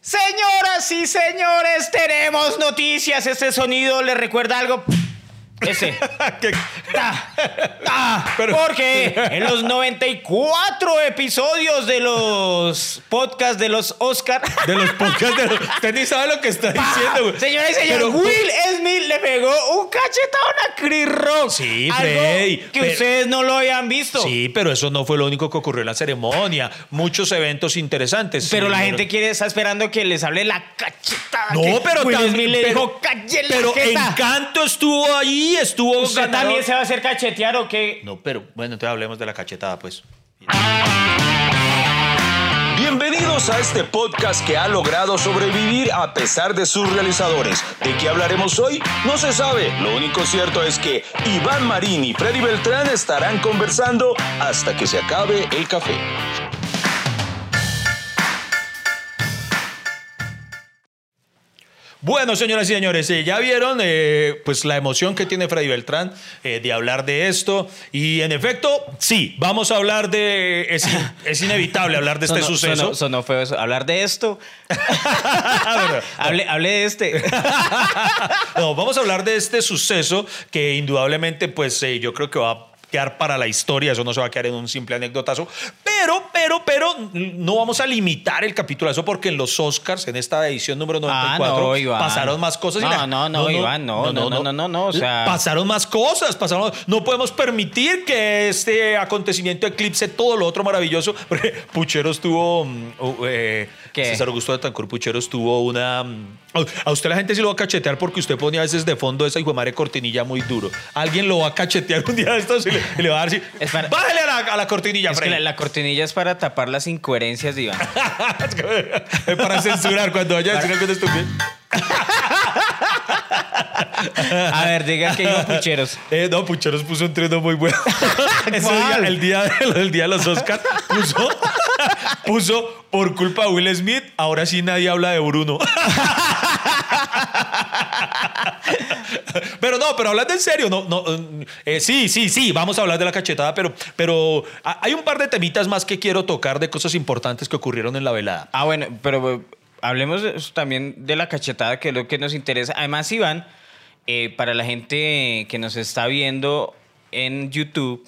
Señoras y señores, tenemos noticias. Este sonido le recuerda algo. Ese. Ta, ta, Pero- porque en los 94 episodios de los podcasts de los Oscar. De los podcasts de los... Usted ni sabe lo que está diciendo, güey. Señores y señores, Pero- Will Smith le pegó un cachetón a Chris Rock. Sí, Freddy, que pero- ustedes no lo habían visto. Sí, pero eso no fue lo único que ocurrió en la ceremonia. Muchos eventos interesantes. Pero la gente quiere, está esperando que les hable la cachetada. No, que pero Will también- Smith le pero- dijo, "Calle la Pero jeta". Encanto estuvo ahí, estuvo ¿Usted ganador. también se va a hacer cachetear o qué? No, pero bueno, entonces hablemos de la cachetada, pues. Bienvenidos a este podcast que ha logrado sobrevivir a pesar de sus realizadores. ¿De qué hablaremos hoy? No se sabe. Lo único cierto es que Iván Marín y Freddy Beltrán estarán conversando hasta que se acabe el café. Bueno, señoras y señores, eh, ya vieron eh, pues la emoción que tiene Freddy Beltrán eh, de hablar de esto. Y en efecto, sí, vamos a hablar de. Es, in- es inevitable hablar de este Sonó- suceso. sonó- sonó feo eso. Hablar de esto. Hable, hable de este. no, vamos a hablar de este suceso que indudablemente, pues yo creo que va a quedar para la historia, eso no se va a quedar en un simple anécdotazo, pero, pero, pero no vamos a limitar el capítulo a eso porque en los Oscars, en esta edición número 94, Ah, no, pasaron más cosas. y No, la- no, no, Iván, no, no, no, no, no, no, o sea- Pasaron más cosas, pasaron, no podemos permitir que este acontecimiento eclipse todo lo otro maravilloso, porque Pucheros tuvo, mm, uh, eh, ¿Qué? César Augusto de Tancur Pucheros tuvo una... mm, A usted la gente sí lo va a cachetear porque usted ponía a veces de fondo esa hijo madre cortinilla muy duro. Alguien lo va a cachetear un día de estos y le, y le va a dar. Es para- Bájale a la, a la cortinilla, es que Freddy". la, la cortinilla es para tapar las incoherencias Iván. Es para censurar cuando vaya a decir algo de estupidez. A ver, diga que iba pucheros. Eh, no, Pucheros puso un treno muy bueno. Ese día, ¿Cuál? el, día de, el día de los Oscars puso, puso por culpa de Will Smith, ahora sí nadie habla de Bruno. pero no, pero hablando en serio, no, no, eh, sí, sí, sí, vamos a hablar de la cachetada, pero, pero ah, hay un par de temitas más que quiero tocar de cosas importantes que ocurrieron en la velada. Ah, bueno, pero hablemos de- también de la cachetada, que es lo que nos interesa. Además, Iván, eh, para la gente que nos está viendo en YouTube,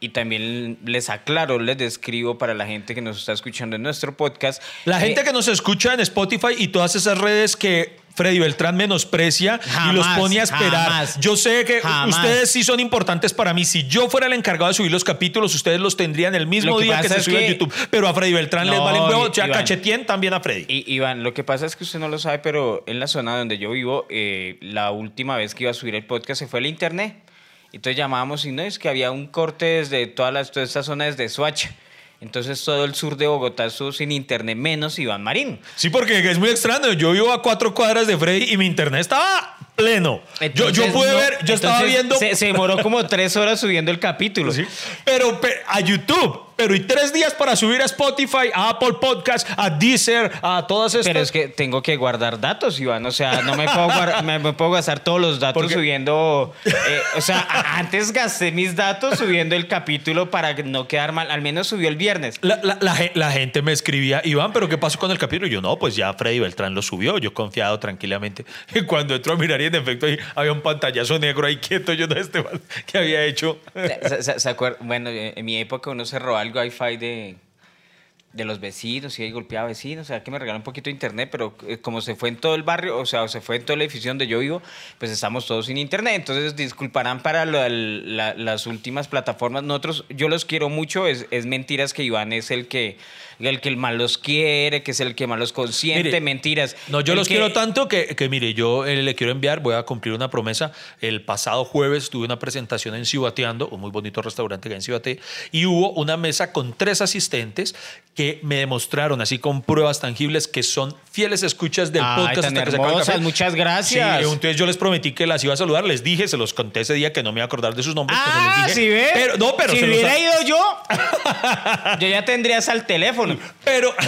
y también les aclaro, les describo para la gente que nos está escuchando en nuestro podcast. La gente eh, que nos escucha en Spotify y todas esas redes que Freddy Beltrán menosprecia y los pone a esperar. jamás, yo sé que jamás. ustedes sí son importantes para mí. Si yo fuera el encargado de subir los capítulos, ustedes los tendrían el mismo que día que se a que- YouTube. Pero a Freddy Beltrán les No, vale un huevo. Ya cachetien también a Freddy. I- Iván, lo que pasa es que usted no lo sabe, pero en la zona donde yo vivo, eh, la última vez que iba a subir el podcast se fue el internet. Entonces llamábamos y no, es que había un corte desde toda, la, toda esta zona desde Soacha. Entonces todo el sur de Bogotá estuvo sin internet, menos Iván Marín. Sí, porque es muy extraño. Yo vivo a cuatro cuadras de Freddy y mi internet estaba pleno. yo, yo pude no, ver, yo estaba viendo. Se, se demoró como tres horas subiendo el capítulo. Sí. Pero, pe- a YouTube. Pero y tres días para subir a Spotify, a Apple Podcast, a Deezer, a todas estas. Pero es que tengo que guardar datos, Iván. O sea, no me puedo, guar- me, me puedo gastar todos los datos Porque- subiendo. eh, o sea, antes gasté mis datos subiendo el capítulo para no quedar mal. Al menos subió el viernes. La, la- la ge- la gente me escribía, Iván, ¿pero qué pasó con el capítulo? Y yo, no, pues ya Freddy Beltrán lo subió, yo confiado tranquilamente. Y cuando entro a mirar y en efecto ahí había un pantallazo negro ahí quieto, yo no este que había hecho. ¿Se, se- se acuer- Bueno, en mi época uno robaba el wifi de, de los vecinos y ahí golpeaba vecinos, o sea, que me regaló un poquito de internet, pero eh, como se fue en todo el barrio, o sea, se fue en todo el edificio donde yo vivo, pues estamos todos sin internet. Entonces, disculparán para las últimas plataformas. Nosotros, yo los quiero mucho, es, es mentiras que Iván es el que, el que más los quiere, que es el que más los consiente, Mire, mentiras. No, yo El los que- quiero tanto que, que, mire, yo eh, le quiero enviar, voy a cumplir una promesa. El pasado jueves tuve una presentación en Cibateando, un muy bonito restaurante que hay en Cibaté, y hubo una mesa con tres asistentes que me demostraron, así con pruebas tangibles, que son fieles escuchas del Ay, podcast tan hasta que se café. muchas gracias. Sí, entonces yo les prometí que las iba a saludar, les dije, se los conté ese día que no me iba a acordar de sus nombres. pero Ah, les dije, ¿sí ve? Pero, no, pero si se los- hubiera ido yo, yo ya tendría al teléfono. Pero.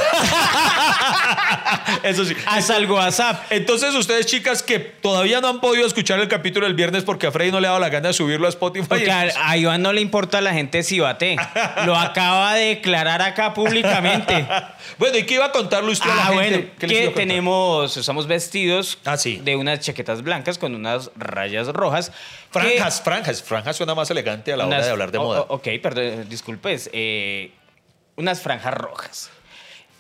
Eso sí. Haz algo WhatsApp. Entonces, ustedes, chicas, que todavía no han podido escuchar el capítulo del viernes porque a Freddy no le ha dado la gana de subirlo a Spotify. Porque a, a Iván no le importa a la gente si bate. Lo acaba de declarar acá públicamente. bueno, ¿y qué iba a contarle usted a la Ah, gente? bueno, ¿Qué les que a tenemos, usamos vestidos Ah, sí. de unas chaquetas blancas con unas rayas rojas. que- Franjas, franjas. Franjas suena más elegante a la hora de hablar de moda. ok, perdón, disculpes. eh, unas franjas rojas.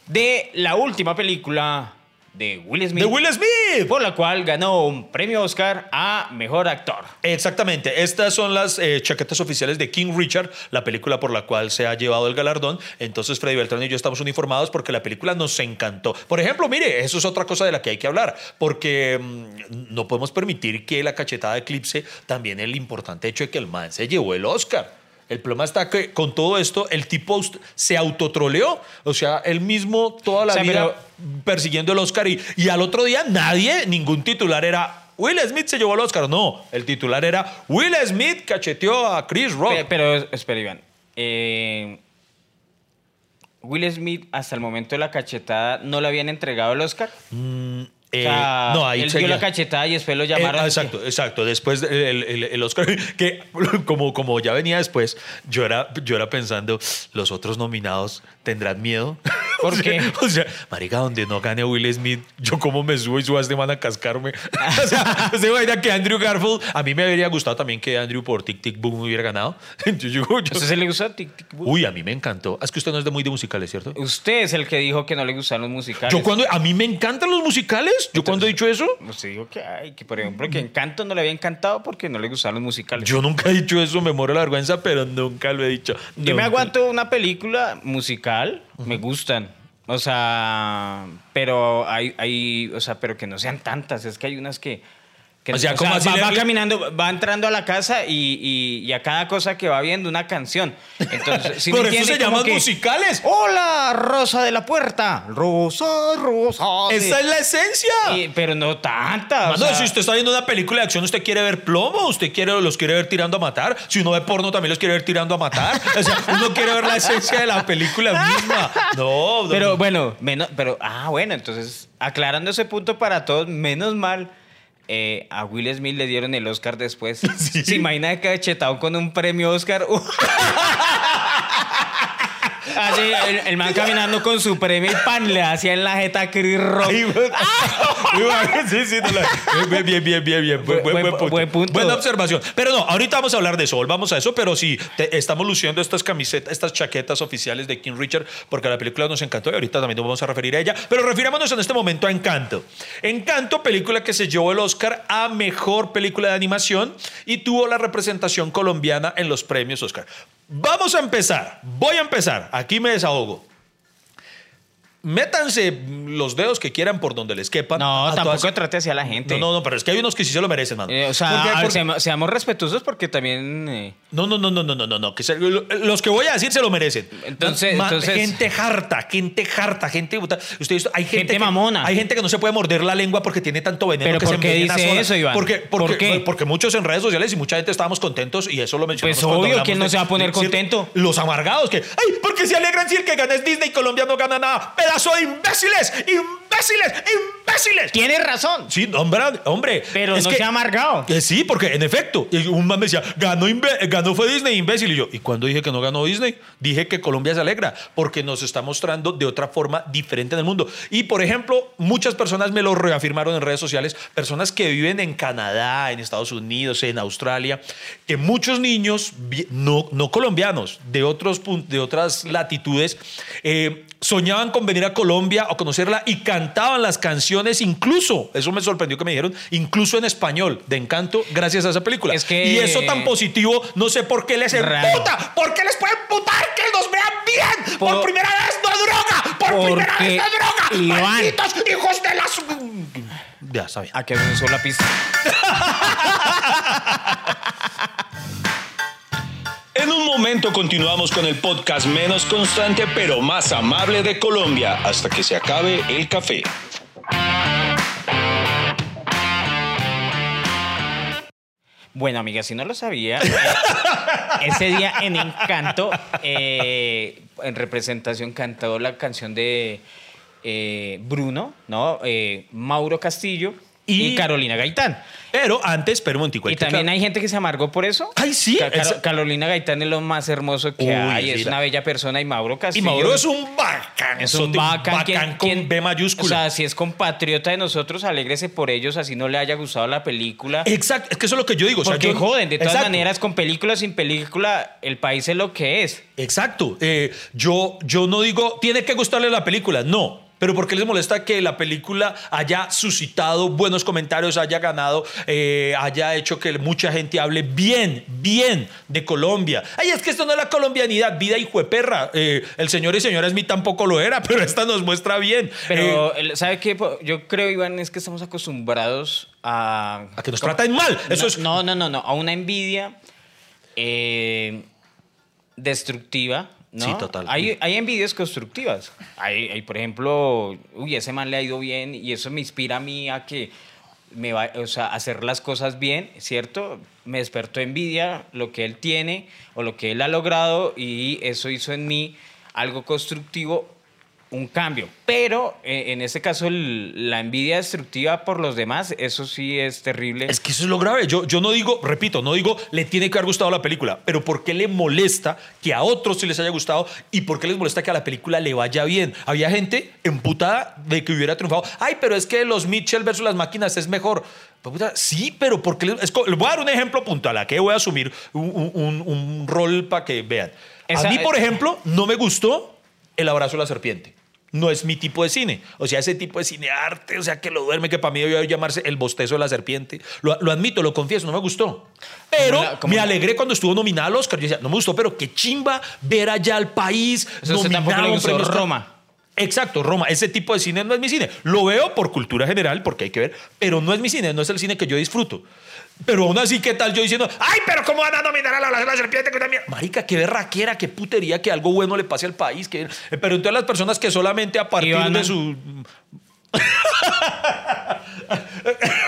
De la última película de Will Smith. ¡De Will Smith! Por la cual ganó un premio Oscar a Mejor Actor. Exactamente, estas son las eh, chaquetas oficiales de King Richard, la película por la cual se ha llevado el galardón. Entonces Freddy Beltrán y yo estamos uniformados porque la película nos encantó. Por ejemplo, mire, eso es otra cosa de la que hay que hablar, porque mm, no podemos permitir que la cachetada eclipse también el importante hecho de que el man se llevó el Oscar. El problema está que con todo esto el tipo se autotroleó, o sea, él mismo toda la O sea, vida pero- persiguiendo el Oscar y, y al otro día nadie, ningún titular era Will Smith se llevó el Oscar. No, el titular era Will Smith cacheteó a Chris Rock. Pe- Pero, espera, Iván. Eh, Will Smith, hasta el momento de la cachetada, ¿no le habían entregado el Oscar? Eh, o sea, no, ahí él dio la cachetada y después lo Eh, llamaron. ah, exacto, exacto. Después el, el- el Oscar, que como, como ya venía después, yo era, yo era pensando, los otros nominados tendrán miedo. ¿Por qué? O sea, marica, donde no gane Will Smith, yo como me subo y subo a este man a cascarme. o sea, usted imagina que Andrew Garfield, a mí me habría gustado también que Andrew por Tic Tic Boom hubiera ganado. Yo- yo- yo- ¿A usted se le gustó Tic Tic Boom? Uy, a mí me encantó. Es que usted no es de muy de musicales, ¿cierto? Usted es el que dijo que no le gustaban los musicales. Yo cuando, a mí me encantan los musicales. Yo cuando he dicho eso, Usted dijo que, ay, que por ejemplo, que Encanto no le había encantado porque no le gustaban los musicales. yo nunca he dicho eso, me muero la vergüenza, pero nunca lo he dicho. Yo me aguanto una película musical, me gustan. O sea, pero hay, hay, o sea, pero que no sean tantas. Es que hay unas que. Que O sea, ¿cómo así va, le- va caminando, va entrando a la casa y, y- y a cada cosa que va viendo una canción. Entonces, ¿sí me Por eso se llaman que, musicales. Hola, Rosa de la Puerta. Rosa, Rosa. de-". Esa es la esencia. Y- pero no tantas. o Mano, sea, si usted está viendo una película de acción, usted quiere ver plomo, usted quiere, los quiere ver tirando a matar. Si uno ve porno, también los quiere ver tirando a matar. O sea, uno quiere ver la esencia de la película misma. No, no, Pero no. bueno, menos, pero, ah, bueno, entonces, aclarando ese punto para todos, menos mal, eh, a Will Smith le dieron el Oscar después. ¿Se imagina que cachetado con un premio Oscar? Así, el, el man caminando con su premio y pan le hacía en la jeta Chris Rock. Ay, bueno. sí, sí, no la- bien, bien, bien, bien, bien. Buen, buen- punto. buen punto. Buena observación. Pero no, ahorita vamos a hablar de eso, volvamos a eso, pero sí, te- estamos luciendo estas camisetas, estas chaquetas oficiales de King Richard, porque la película nos encantó y ahorita también nos vamos a referir a ella. Pero refirámonos en este momento a Encanto. Encanto, película que se llevó el Oscar a mejor película de animación y tuvo la representación colombiana en los premios Oscar. Vamos a empezar. Voy a empezar. Aquí me desahogo métanse los dedos que quieran por donde les quepan No, tampoco trate así a la gente. No, no, no, pero es que hay unos que sí se lo merecen, mano. Eh, o sea. Seamos, seamos, respetuosos porque también. Eh, no, no, no, no, no, no, no, no. Que los que voy a decir se lo merecen. Entonces, Ma... entonces... gente harta, gente harta, gente. Usted, hay gente, mamona. Hay gente que no se puede morder la lengua porque tiene tanto veneno ¿Pero que por qué se dice sola. eso, Iván? Porque, porque, pues, porque muchos en redes sociales y mucha gente estábamos contentos y eso lo mencionamos. Pues obvio, ¿quién no se va a poner contento? Los amargados que, ay, porque se alegran si el que gana Disney y Colombia no gana nada. Pero Pedazo de imbéciles, imbéciles, imbéciles. Tiene razón. Sí, hombre, hombre. Pero es no que- se ha amargado. que sí, porque en efecto, un man me decía, ganó, imbe- ganó fue Disney, imbécil. Y yo, ¿y cuándo dije que no ganó Disney? Dije que Colombia se alegra, porque nos está mostrando de otra forma diferente en el mundo. Y por ejemplo, muchas personas me lo reafirmaron en redes sociales, personas que viven en Canadá, en Estados Unidos, en Australia, que muchos niños, no, no colombianos, de, otros, de otras latitudes, eh, soñaban con venir a Colombia o conocerla y cantaban las canciones, incluso, eso me sorprendió que me dijeron, incluso en español, de encanto, gracias a esa película. Es que- Y eso tan positivo, no sé por qué les emputa, ¿por qué les puede emputar que nos vean bien? Por, Por- primera vez no droga, por primera Porque, vez no droga, malditos hijos de las... Ya, está bien. A que me la pista. En un momento continuamos con el podcast menos constante pero más amable de Colombia hasta que se acabe el café. Bueno, amiga, si no lo sabía, eh, ese día en Encanto, eh, en representación, cantó la canción de eh, Bruno, ¿no? Mauro Castillo y, Y- Carolina Gaitán. Pero antes, pero un momentico. Y también hay gente que se amargó por eso. Ay, sí, Ca- Caro- esa- Carolina Gaitán es lo más hermoso que Uy, hay. Es una la- bella persona y Mauro Y Castillo. Mauro es un bacán. Es un bacán, quien- con quien- B mayúscula. O sea, si es compatriota de nosotros, alégrese por ellos, así no le haya gustado la película. Exacto, es que eso es lo que yo digo. o sea, Porque yo- joden, de todas Exacto. maneras, con película sin película, el país es lo que es. Exacto. Eh, yo, yo no digo, tiene que gustarle la película. No. Pero ¿por qué les molesta que la película haya suscitado buenos comentarios, haya ganado, eh, haya hecho que mucha gente hable bien, bien de Colombia? Ay, es que esto no es la colombianidad, vida hijo de perra. Eh, el señor y señora Smith tampoco lo era, pero esta nos muestra bien. Eh, Pero, el- ¿sabe qué? Yo creo, Iván, es que estamos acostumbrados a... a que nos ¿Cómo? traten mal. Eso no, es. no, no, no, no, a una envidia eh, destructiva. ¿No? Sí, total. Hay, hay envidias constructivas. Hay, hay, por ejemplo, uy, ese man le ha ido bien y eso me inspira a mí a que me va, o sea, hacer las cosas bien, ¿cierto? Me despertó envidia lo que él tiene o lo que él ha logrado y eso hizo en mí algo constructivo, un cambio. Pero eh, en este caso el- la envidia destructiva por los demás, eso sí es terrible. Es que eso es lo grave. Yo, yo no digo, repito, no digo le tiene que haber gustado la película, pero ¿por qué le molesta que a otros sí les haya gustado y por qué les molesta que a la película le vaya bien? Había gente emputada de que hubiera triunfado. Ay, pero es que los Mitchell versus las máquinas es mejor. Pues, Sí, pero porque les, voy a dar un ejemplo puntual. Aquí voy a asumir un, un- un rol para que vean. Esa- a mí, por ejemplo, no me gustó El abrazo de la serpiente. No es mi tipo de cine. O sea, ese tipo de cine arte, o sea, que lo duerme, que para mí debió llamarse El bostezo de la serpiente. Lo, lo admito, lo confieso, no me gustó. Pero la- me la- alegré cuando estuvo nominada al Oscar. Yo decía, no me gustó, pero qué chimba ver allá al país. Eso le nominado un gustó. Roma. Exacto, Roma. Ese tipo de cine no es mi cine. Lo veo por cultura general, porque hay que ver, pero no es mi cine, no es el cine que yo disfruto. Pero aún así, ¿qué tal yo diciendo, ay, pero cómo van a nominar a la, la, la serpiente? que una mierda"? Marica, qué berraquera, qué putería que algo bueno le pase al país. Que... Pero entonces las personas que solamente a partir de su...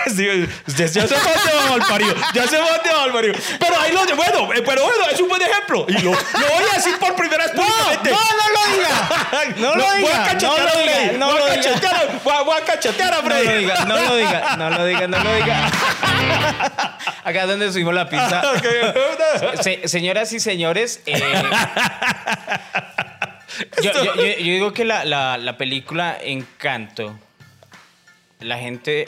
Sí, ya, ya se va mal parido, ya se va mal parido. Pero ahí lo bueno, eh, pero bueno, es un buen ejemplo. Y lo, lo voy a decir por primera vez no lo diga. No lo diga, a cachetear no lo a diga, Freddy. no voy, lo a diga. cachetear voy, a, a No Freddy. lo diga, no lo diga, no lo diga, no lo diga. Acá es donde subimos la pizza. Se- señoras y señores, eh, yo, yo- yo- yo digo que la, la- la película Encanto, la gente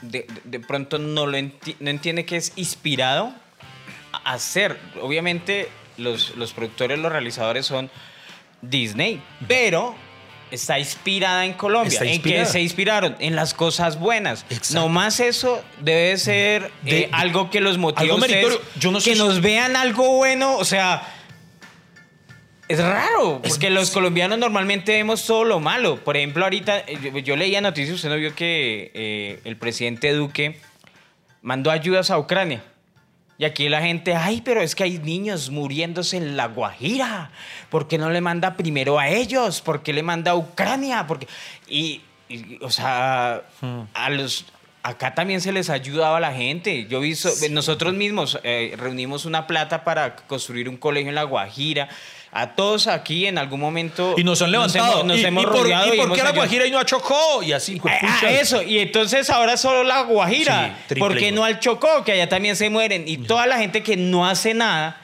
de, de pronto no, lo enti- no entiende que es inspirado a hacer. Obviamente los, los productores, los realizadores son Disney, pero está inspirada en Colombia. Está ¿En qué se inspiraron? En las cosas buenas. Exacto. No más eso debe ser De- eh, algo que los motive a ustedes. Yo no sé que si- nos vean algo bueno, o sea, es raro, porque los colombianos normalmente vemos todo lo malo. Por ejemplo, ahorita eh, yo, yo leía noticias, usted no vio que eh, el presidente Duque mandó ayudas a Ucrania. Y aquí la gente, ay, pero es que hay niños muriéndose en la Guajira. ¿Por qué no le manda primero a ellos? ¿Por qué le manda a Ucrania? Porque y, y, o sea, a los acá también se les ayudaba a la gente. Yo vi, so- nosotros mismos eh, reunimos una plata para construir un colegio en la Guajira. A todos aquí en algún momento Y nos han levantado. hemos, nos y, hemos y por, ¿y y por qué la. Guajira y no a Chocó? Y así, Ah, ah, eso, y entonces ahora solo la Guajira. Sí, triple ¿Por qué igual. no al Chocó? Que allá también se mueren. Y toda la gente que no hace nada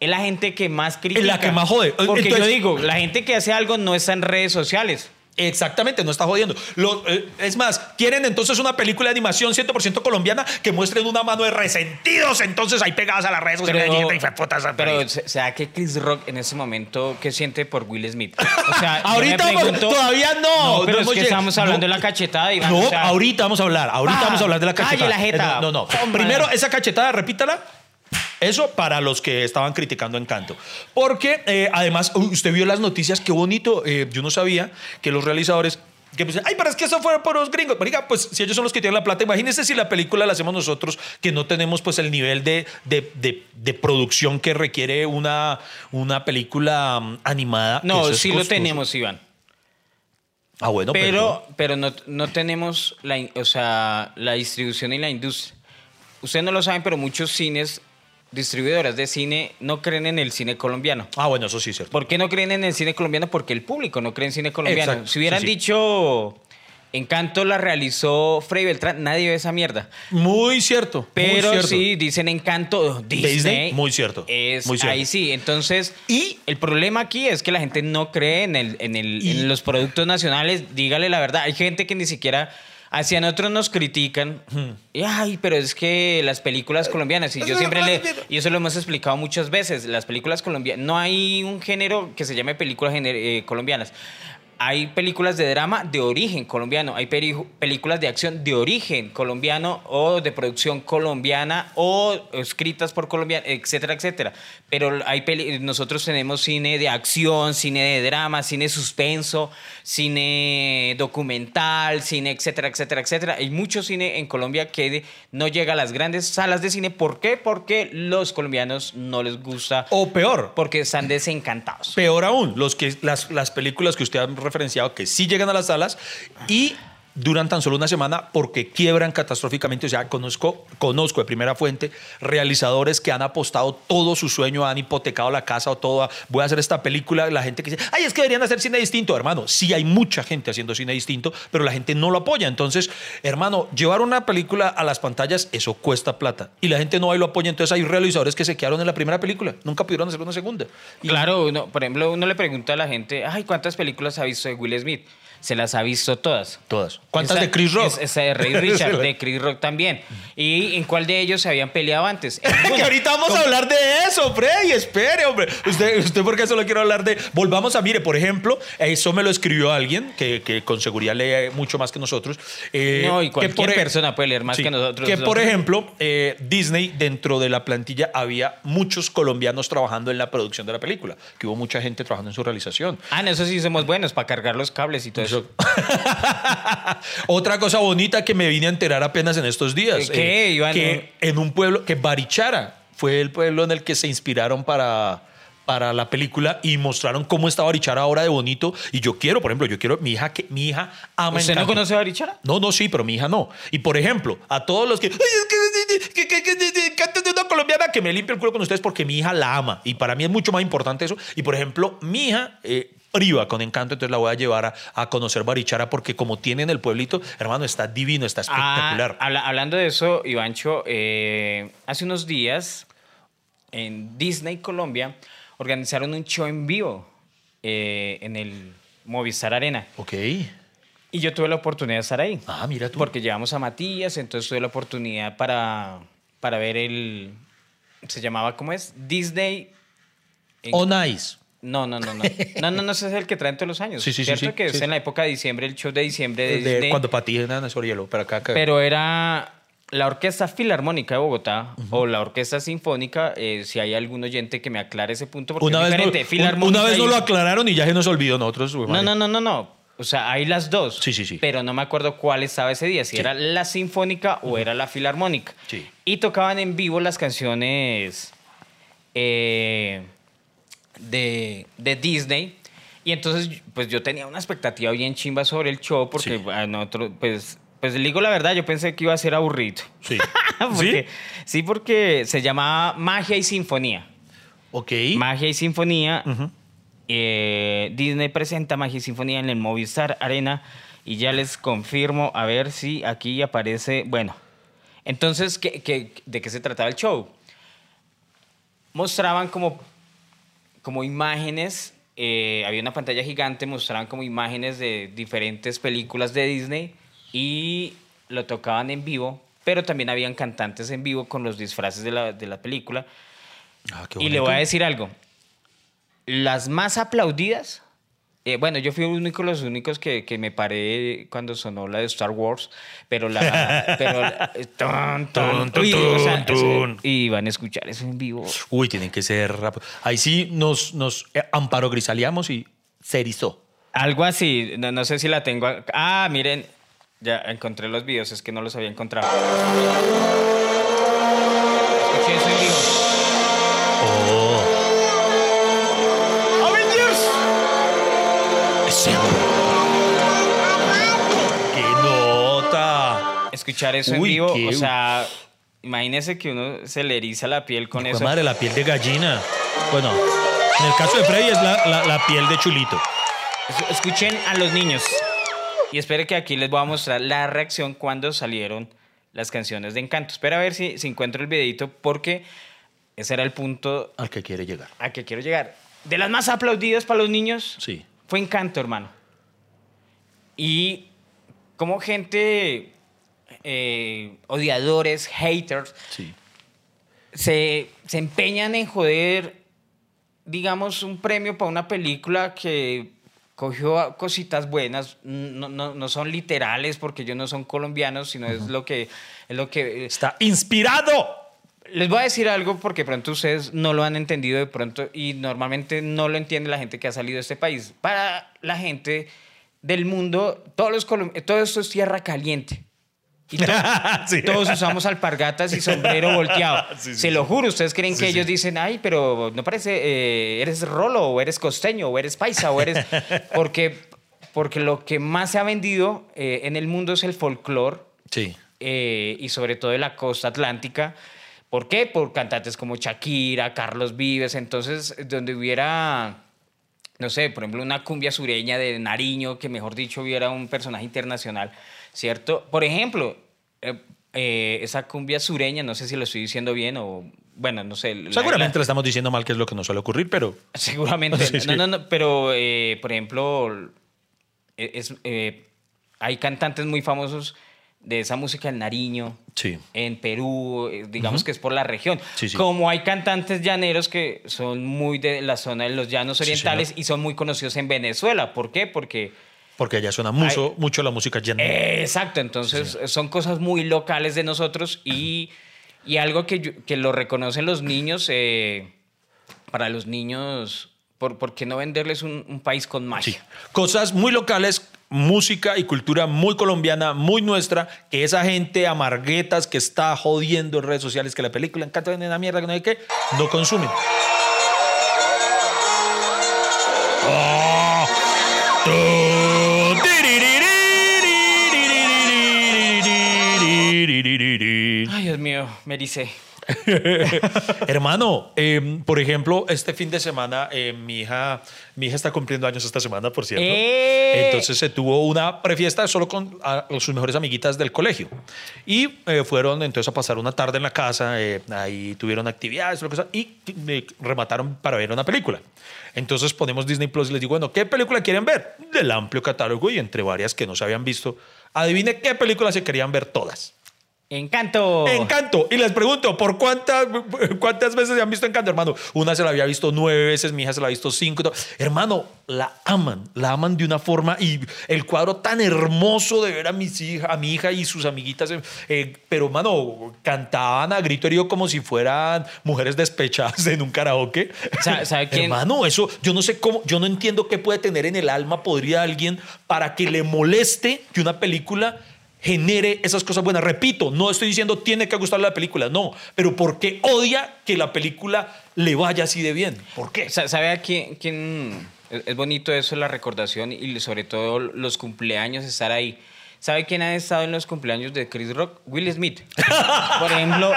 es la gente que más critica. la que más jode. Porque Entonces- yo digo, la gente que hace algo no está en redes sociales. Exactamente, no está jodiendo. Lo- eh, es más, quieren entonces una película de animación 100% colombiana que muestren una mano de resentidos, entonces ahí pegadas a las redes sociales. Pero, y hijueputas, pero ahí. se- ¿será que Chris Rock en ese momento qué siente por Will Smith? O sea, Ahorita vamos- todavía no. No, pero no es que estamos hablando no. de la cachetada. Iván, No, o sea, ahorita vamos a hablar. Ahorita Ah, vamos a hablar de la calle cachetada. la jeta. Eh, No, no. no. Primero, esa cachetada, repítala. Eso para los que estaban criticando Encanto. Porque eh, además, usted vio las noticias, qué bonito. eh, yo no sabía que los realizadores. Que pues, ay, pero es que eso fue por los gringos. Marica, pues si ellos son los que tienen la plata, imagínense si la película la hacemos nosotros, que no tenemos pues el nivel de, de, de- de producción que requiere una, una película mm, animada. No, sí lo tenemos, Iván. Ah, bueno, pero, pero no, no tenemos la, o sea, la distribución y la industria. ustedes no lo saben, pero muchos cines, distribuidoras de cine, no creen en el cine colombiano. Ah, bueno, eso sí es cierto. ¿Por qué no creen en el cine colombiano? Porque el público no cree en cine colombiano. Exacto, Si hubieran sí, sí. dicho Encanto la realizó Freddy Beltrán, nadie ve esa mierda. Muy cierto. muy Pero cierto. sí, dicen Encanto Disney. Disney, muy cierto, Es, muy cierto. Ahí sí. Entonces, Y- el problema aquí es que la gente no cree en, el, en, el, Y- en los productos nacionales. Dígale la verdad. Hay gente que ni siquiera. Hacia nosotros nos critican. Y, ay, pero es que las películas colombianas, y yo siempre le. Y eso lo hemos explicado muchas veces. Las películas colombianas. No hay un género que se llame películas eh, colombianas. Hay películas de drama de origen colombiano, hay películas de acción de origen colombiano o de producción colombiana o escritas por colombianos, etcétera, etcétera. Pero hay peli- nosotros tenemos cine de acción, cine de drama, cine suspenso, cine documental, cine, etcétera, etcétera, etcétera. Hay mucho cine en Colombia que no llega a las grandes salas de cine. ¿Por qué? Porque los colombianos no les gusta, O peor, porque están desencantados. Peor aún, los que, las, las películas que usted ha referenciado que sí llegan a las salas y duran tan solo una semana porque quiebran catastróficamente. O sea, conozco, conozco de primera fuente realizadores que han apostado todo su sueño, han hipotecado la casa o todo. Voy a hacer esta película. La gente que dice, ay, es que deberían hacer cine distinto. Hermano, sí hay mucha gente haciendo cine distinto, pero la gente no lo apoya. Entonces, hermano, llevar una película a las pantallas, eso cuesta plata. Y la gente no va y lo apoya. Entonces, hay realizadores que se quedaron en la primera película. Nunca pudieron hacer una segunda. Claro, uno, por ejemplo, uno le pregunta a la gente, ay, ¿cuántas películas ha visto de Will Smith? Se las ha visto todas. Todas. ¿Cuántas Esa- de Chris Rock? es- Esa de Ray Richard, de Chris Rock también. ¿Y en cuál de ellos se habían peleado antes? Que ahorita vamos a hablar de eso, Freddy. Espere, hombre. Usted, usted ¿por qué solo quiero hablar de...? Volvamos a, mire, por ejemplo, eso me lo escribió alguien que, que con seguridad lee mucho más que nosotros. eh, No, y que cualquier por e- persona puede leer más Sí, que nosotros. Que, por ejemplo, eh, Disney, dentro de la plantilla, había muchos colombianos trabajando en la producción de la película. Que hubo mucha gente trabajando en su realización. Ah, en eso sí somos buenos, para cargar los cables y todo eso. Otra cosa bonita que me vine a enterar apenas en estos días. ¿Qué, Iván? Que en un pueblo, que Barichara fue el pueblo en el que se inspiraron para, para la película y mostraron cómo está Barichara ahora de bonito. Y yo quiero, por ejemplo, yo quiero, mi hija, que, mi hija ama ¿Usted no conoce a Barichara? No, no, sí, pero mi hija no. Y por ejemplo, a todos los que. "Ay, es que, que, que, que, que- que canten de una colombiana que me limpie el culo con ustedes porque mi hija la ama. Y para mí es mucho más importante eso. Y por ejemplo, mi hija. eh, priva con encanto, entonces la voy a llevar a, a conocer Barichara porque como tiene en el pueblito, hermano, está divino, está espectacular. Ah, habla- hablando de eso, Ivancho, eh, hace unos días en Disney Colombia organizaron un show en vivo eh, en el Movistar Arena. ok. Y yo tuve la oportunidad de estar ahí. Ah, mira tú. Porque llevamos a Matías, entonces tuve la oportunidad para, para ver el... Se llamaba, ¿cómo es? Disney... en- On Ice. No, no, no, no. No, no, no, ese es el que traen todos los años. Sí, sí, ¿Cierto? sí, que sí. es en la época de diciembre, el show de diciembre de, De Disney. cuando patinan sobre hielo, pero acá, acá. Pero era la Orquesta Filarmónica de Bogotá o la Orquesta Sinfónica, eh, si hay algún oyente que me aclare ese punto, porque una es vez, no, una vez no lo aclararon y ya se nos olvidó nosotros. No, no, no, no, no. O sea, hay las dos. Sí, sí, sí. Pero no me acuerdo cuál estaba ese día, si Sí. era la Sinfónica o era la Filarmónica. Sí. Y tocaban en vivo las canciones eh, de, de Disney. Y entonces, pues yo tenía una expectativa bien chimba sobre el show, porque Sí. a nosotros, pues, pues le digo la verdad, yo pensé que iba a ser aburrido. Sí. Porque- ¿Sí? porque se llamaba Magia y Sinfonía. Ok. Magia y Sinfonía. Eh, Disney presenta Magia y Sinfonía en el Movistar Arena y ya les confirmo a ver si aquí aparece. Bueno, entonces, ¿qué, qué- de qué se trataba el show? Mostraban como, como imágenes, eh, había una pantalla gigante, mostraban como imágenes de diferentes películas de Disney y lo tocaban en vivo, pero también habían cantantes en vivo con los disfraces de la, de la película. Ah, qué Y le voy a decir algo. Las más aplaudidas, eh, bueno, yo fui uno de los únicos que, que me paré cuando sonó la de Star Wars, pero la... pero la- uy, o sea, tun, tun. eso- y van a escuchar eso en vivo. Uy, tienen que ser rápido. Ahí sí nos, nos eh, amparo grisaleamos y se erizó. Algo así, no, no sé si la tengo. Ah, miren, ya encontré los videos, es que no los había encontrado. Escuché eso en vivo. Escuchar eso en vivo, qué- o sea, imagínese que uno se le eriza la piel con eso. madre, la piel de gallina. Bueno, en el caso de Freddy es la, la- la piel de chulito. Es- Escuchen a los niños. Y espere que aquí les voy a mostrar la reacción cuando salieron las canciones de Encanto. Espera a ver si, si encuentro el videito porque ese era el punto Al que quiere llegar. a que quiero llegar. De las más aplaudidas para los niños Sí. fue Encanto, hermano. Y como gente, eh, odiadores, haters, Sí. se, se empeñan en joder, digamos, un premio para una película que cogió cositas buenas, no, no, no son literales porque ellos no son colombianos, sino es lo que... Es lo que Está inspirado. les voy a decir algo porque pronto ustedes no lo han entendido de pronto y normalmente no lo entiende la gente que ha salido de este país. Para la gente del mundo, todos los todo esto es tierra caliente. Y to- Sí. todos usamos alpargatas y sombrero volteado. Sí, sí, Se lo juro, ustedes creen que ellos dicen, ay, pero no parece, eh, eres rolo, o eres costeño, o eres paisa, o eres... Porque, porque lo que más se ha vendido eh, en el mundo es el folclore Sí. eh, y sobre todo de la costa atlántica. ¿Por qué? Por cantantes como Shakira, Carlos Vives. Entonces, donde hubiera, no sé, por ejemplo, una cumbia sureña de Nariño, que mejor dicho hubiera un personaje internacional, ¿cierto? Por ejemplo, eh, eh, esa cumbia sureña, no sé si lo estoy diciendo bien o, bueno, no sé. Seguramente la- le estamos diciendo mal, que es lo que nos suele ocurrir, pero Seguramente. Sí, sí. No, no, no, pero, eh, por ejemplo, eh, es, eh, hay cantantes muy famosos de esa música del Nariño. Sí. En Perú, eh, digamos que es por la región. Sí, sí. Como hay cantantes llaneros que son muy de la zona de los llanos orientales y son muy conocidos en Venezuela. ¿Por qué? Porque porque allá suena mucho, mucho la música llanera. eh, Exacto, entonces son cosas muy locales de nosotros y, y algo que, yo- que lo reconocen los niños, eh, para los niños, por, ¿por qué no venderles un, un país con magia? Sí. Cosas muy locales, música y cultura muy colombiana, muy nuestra, que esa gente amarguetas que está jodiendo en redes sociales que la película encanta en la mierda, que no hay qué, no consumen. Oh. Ay, Dios mío, me ericé. Hermano, eh, por ejemplo, este fin de semana eh, mi hija mi hija está cumpliendo años esta semana, por cierto. ¡Eh! Entonces se tuvo una prefiesta solo con a- sus mejores amiguitas del colegio. Y eh, fueron entonces a pasar una tarde en la casa, eh, ahí tuvieron actividades lo que sea, y remataron para ver una película. Entonces ponemos Disney Plus y les digo, bueno, ¿qué película quieren ver? Del amplio catálogo y entre varias que no se habían visto. Adivine qué película se querían ver todas. Encanto. Encanto. Y les pregunto, ¿por cuántas, cuántas veces se han visto Encanto, hermano? Una se la había visto nueve veces, mi hija se la ha visto cinco. Hermano, la aman, la aman de una forma y el cuadro tan hermoso de ver a, mis hija, a mi hija y sus amiguitas. eh, eh, pero, hermano, cantaban a grito herido como si fueran mujeres despechadas en un karaoke. Sa- ¿sabe quién? Hermano, eso yo no sé cómo, yo no entiendo qué puede tener en el alma, podría alguien para que le moleste que una película genere esas cosas buenas. Repito, no estoy diciendo tiene que gustarle la película, no, pero ¿por qué odia que la película le vaya así de bien? ¿Por qué? Sa- ¿Sabe a quién, quién- es bonito eso, la recordación y sobre todo los cumpleaños, estar ahí. ¿Sabe quién ha estado en los cumpleaños de Chris Rock? Will Smith. Por ejemplo,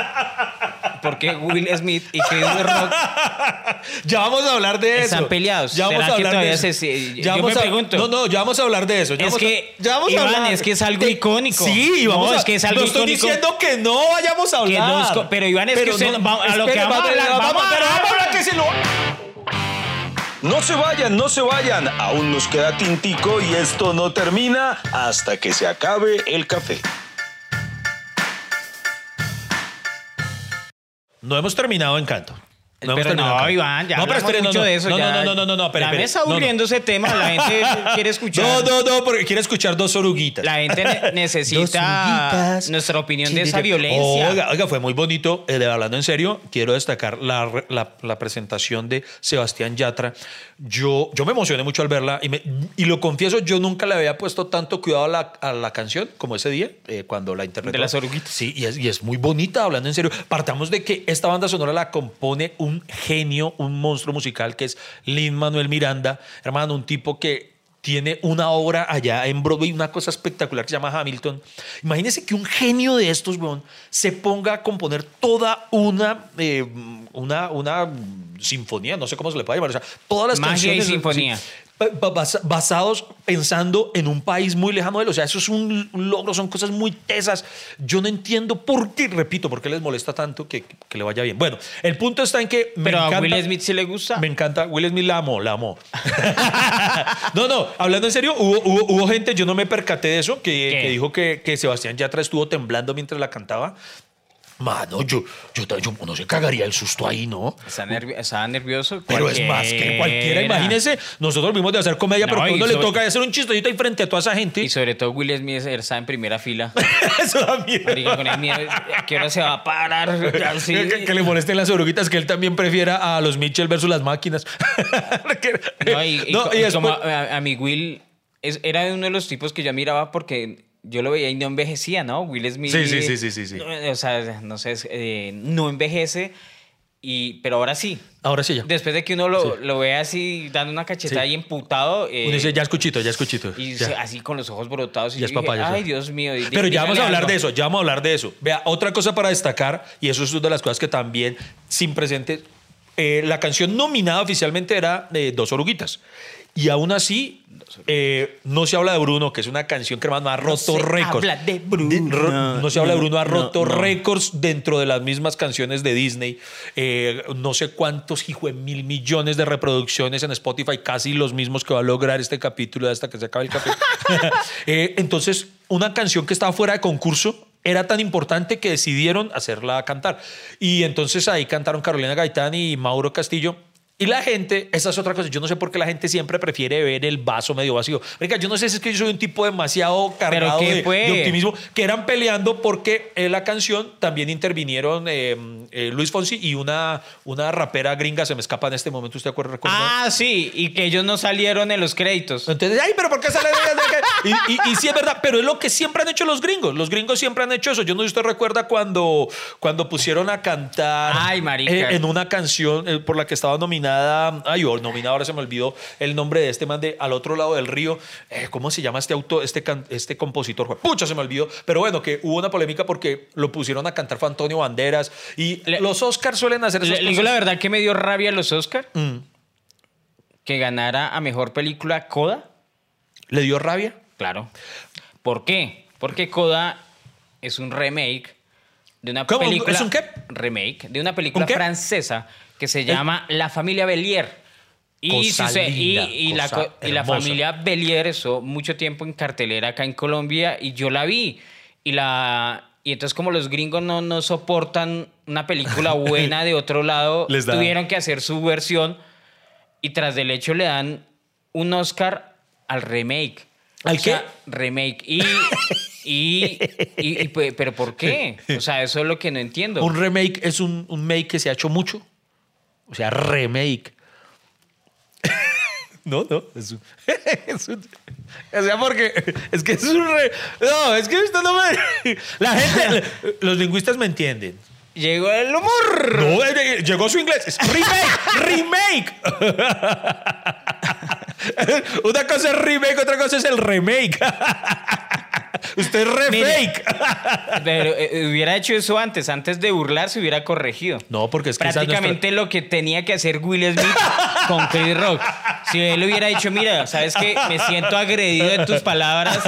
porque Will Smith y Chris Rock Ya vamos a hablar de eso. Están peleados. Ya vamos ¿Será a hablar de eso. se- Ya yo vamos me a- pregunto. No, no, ya vamos a hablar de eso. Ya Es vamos a- que, ya vamos a hablar es que es algo de- icónico. Sí, No, vamos a, es que es algo no estoy icónico. diciendo que no vayamos a hablar. no pero, Iván, es que usted- va- a lo que vamos a hablar, vamos a pero vamos a hablar que se lo... No se vayan, no se vayan. Aún nos queda tintico y esto no termina hasta que se acabe el café. No hemos terminado Encanto. No pero no. Iván, ya no, pero espere, mucho no, de eso. No, ya, no, no, no, no, no, espere, ya me está aburriendo ese tema. La gente quiere escuchar. No, no, no, porque quiere escuchar dos oruguitas. La gente ne- necesita nuestra opinión de esa violencia. Oiga, oiga, fue muy bonito. eh, hablando en serio, quiero destacar la- la presentación de Sebastián Yatra. Yo, yo me emocioné mucho al verla y, me- y lo confieso, yo nunca le había puesto tanto cuidado a la, a la canción como ese día, eh, cuando la interpretó. De las oruguitas. Sí, y es, y es muy bonita, hablando en serio. Partamos de que esta banda sonora la compone un genio, un monstruo musical que es Lin Manuel Miranda. Hermano, un tipo que tiene una obra allá en Broadway, una cosa espectacular que se llama Hamilton. Imagínense que un genio de estos, weón, se ponga a componer toda una, eh, una, una sinfonía, no sé cómo se le puede llamar, o sea, todas las Magia y canciones. sinfonía. Basados pensando en un país muy lejano de él. O sea, eso es un logro, son cosas muy tesas. Yo no entiendo por qué, repito, por qué les molesta tanto que, que le vaya bien. Bueno, el punto está en que me Pero a encanta- Will Smith sí le gusta. me encanta. Will Smith la amo, la amo. no, no, hablando en serio, hubo, hubo, hubo gente, yo no me percaté de eso, que, que dijo que, que Sebastián Yatra estuvo temblando mientras la cantaba. Mano, yo, yo, yo no se cagaría el susto ahí, ¿no? Estaba nervioso. Pero es más que cualquiera. Imagínese, nosotros vimos de hacer comedia, No, pero cuando le toca hacer un chistecito ahí frente a toda esa gente. Y sobre todo Will Smith está en primera fila. Eso da miedo. Marica, con el miedo, ¿a qué hora se va a parar? Así. Que, que- le molesten las oruguitas, que él también prefiera a los Mitchell versus las máquinas. No, y, y No, co- y y después- como a, a mi Will es- era uno de los tipos que yo miraba porque yo lo veía y no envejecía, ¿no? Will Smith. Sí, sí, sí, sí, sí, sí. no, O sea, no sé, eh, no envejece, y, pero ahora sí. Ahora sí ya. Después de que uno lo, lo ve así dando una cachetada Sí. y emputado. eh, Uno dice, ya escuchito, ya escuchito. y ya. así con los ojos brotados. Y Ya es dije, papaya, Ay, sí. Dios mío. di- Pero ya vamos a hablar algo". de eso, ya vamos a hablar de eso. Vea, otra cosa para destacar, y eso es una de las cosas que también, sin presente, eh, la canción nominada oficialmente era de Dos Oruguitas. Y aún así, eh, no se habla de Bruno, que es una canción que hermano ha roto se récords. habla de Bruno. no se habla de Bruno, ha No, roto no. récords dentro de las mismas canciones de Disney. Eh, no sé cuántos, hijo de mil millones de reproducciones en Spotify, casi los mismos que va a lograr este capítulo hasta que se acabe el capítulo. Eh, entonces, una canción que estaba fuera de concurso era tan importante que decidieron hacerla cantar. Y entonces ahí cantaron Carolina Gaitán y Mauro Castillo. Y la gente, esa es otra cosa, yo no sé por qué la gente siempre prefiere ver el vaso medio vacío. Marica, yo no sé si es que yo soy un tipo demasiado cargado de, optimismo, que eran peleando porque en la canción también intervinieron eh, eh, Luis Fonsi y una, una rapera gringa, se me escapa en este momento, ¿usted acuerda? recuerda? Ah, sí, y que ellos no salieron en los créditos. Entonces, ay, pero ¿por qué sale de de- y, y, y sí es verdad, pero es lo que siempre han hecho los gringos. Los gringos siempre han hecho eso. Yo no sé si usted recuerda cuando, cuando pusieron a cantar Ay, eh, en una canción por la que estaba nominada. Ay, o nominada, ahora se me olvidó el nombre de este man de Al otro lado del río. Eh, ¿Cómo se llama este auto, este, can- este compositor? Pucha, se me olvidó. Pero bueno, que hubo una polémica porque lo pusieron a cantar fue Antonio Banderas. Y Le- los Oscars suelen hacer esas Le, le digo la verdad que me dio rabia los Oscar Mm. que ganara a mejor película Coda. ¿Le dio rabia? Claro. ¿Por qué? Porque Coda es un remake de una ¿Cómo? película. ¿Es un qué? Remake de una película francesa que se llama La familia Bellier. Y, si se- y- linda, y la, cosa co- y la familia Bellier estuvo mucho tiempo en cartelera acá en Colombia y yo la vi. Y la y entonces como los gringos no, no soportan una película buena de otro lado, Les tuvieron que hacer su versión y tras del hecho le dan un Oscar al remake. ¿Al O sea, qué? remake. Y, y, y- y, pues, ¿Pero por qué? O sea, eso es lo que no entiendo. Un remake es un, un make que se ha hecho mucho. O sea, remake. no, no. Es un, es un- o sea, porque es que es un re- No, es que esto no me. La gente. Los lingüistas me entienden. Llegó el humor. No, llegó su inglés. Es remake, remake. Una cosa es remake, otra cosa es el remake. Usted es Mire. remake. Pero eh, hubiera hecho eso antes. Antes de burlarse, hubiera corregido. No, porque es que Prácticamente lo que tenía que hacer Will Smith con Chris Rock. Si él hubiera dicho, mira, ¿sabes qué? Me siento agredido de tus palabras.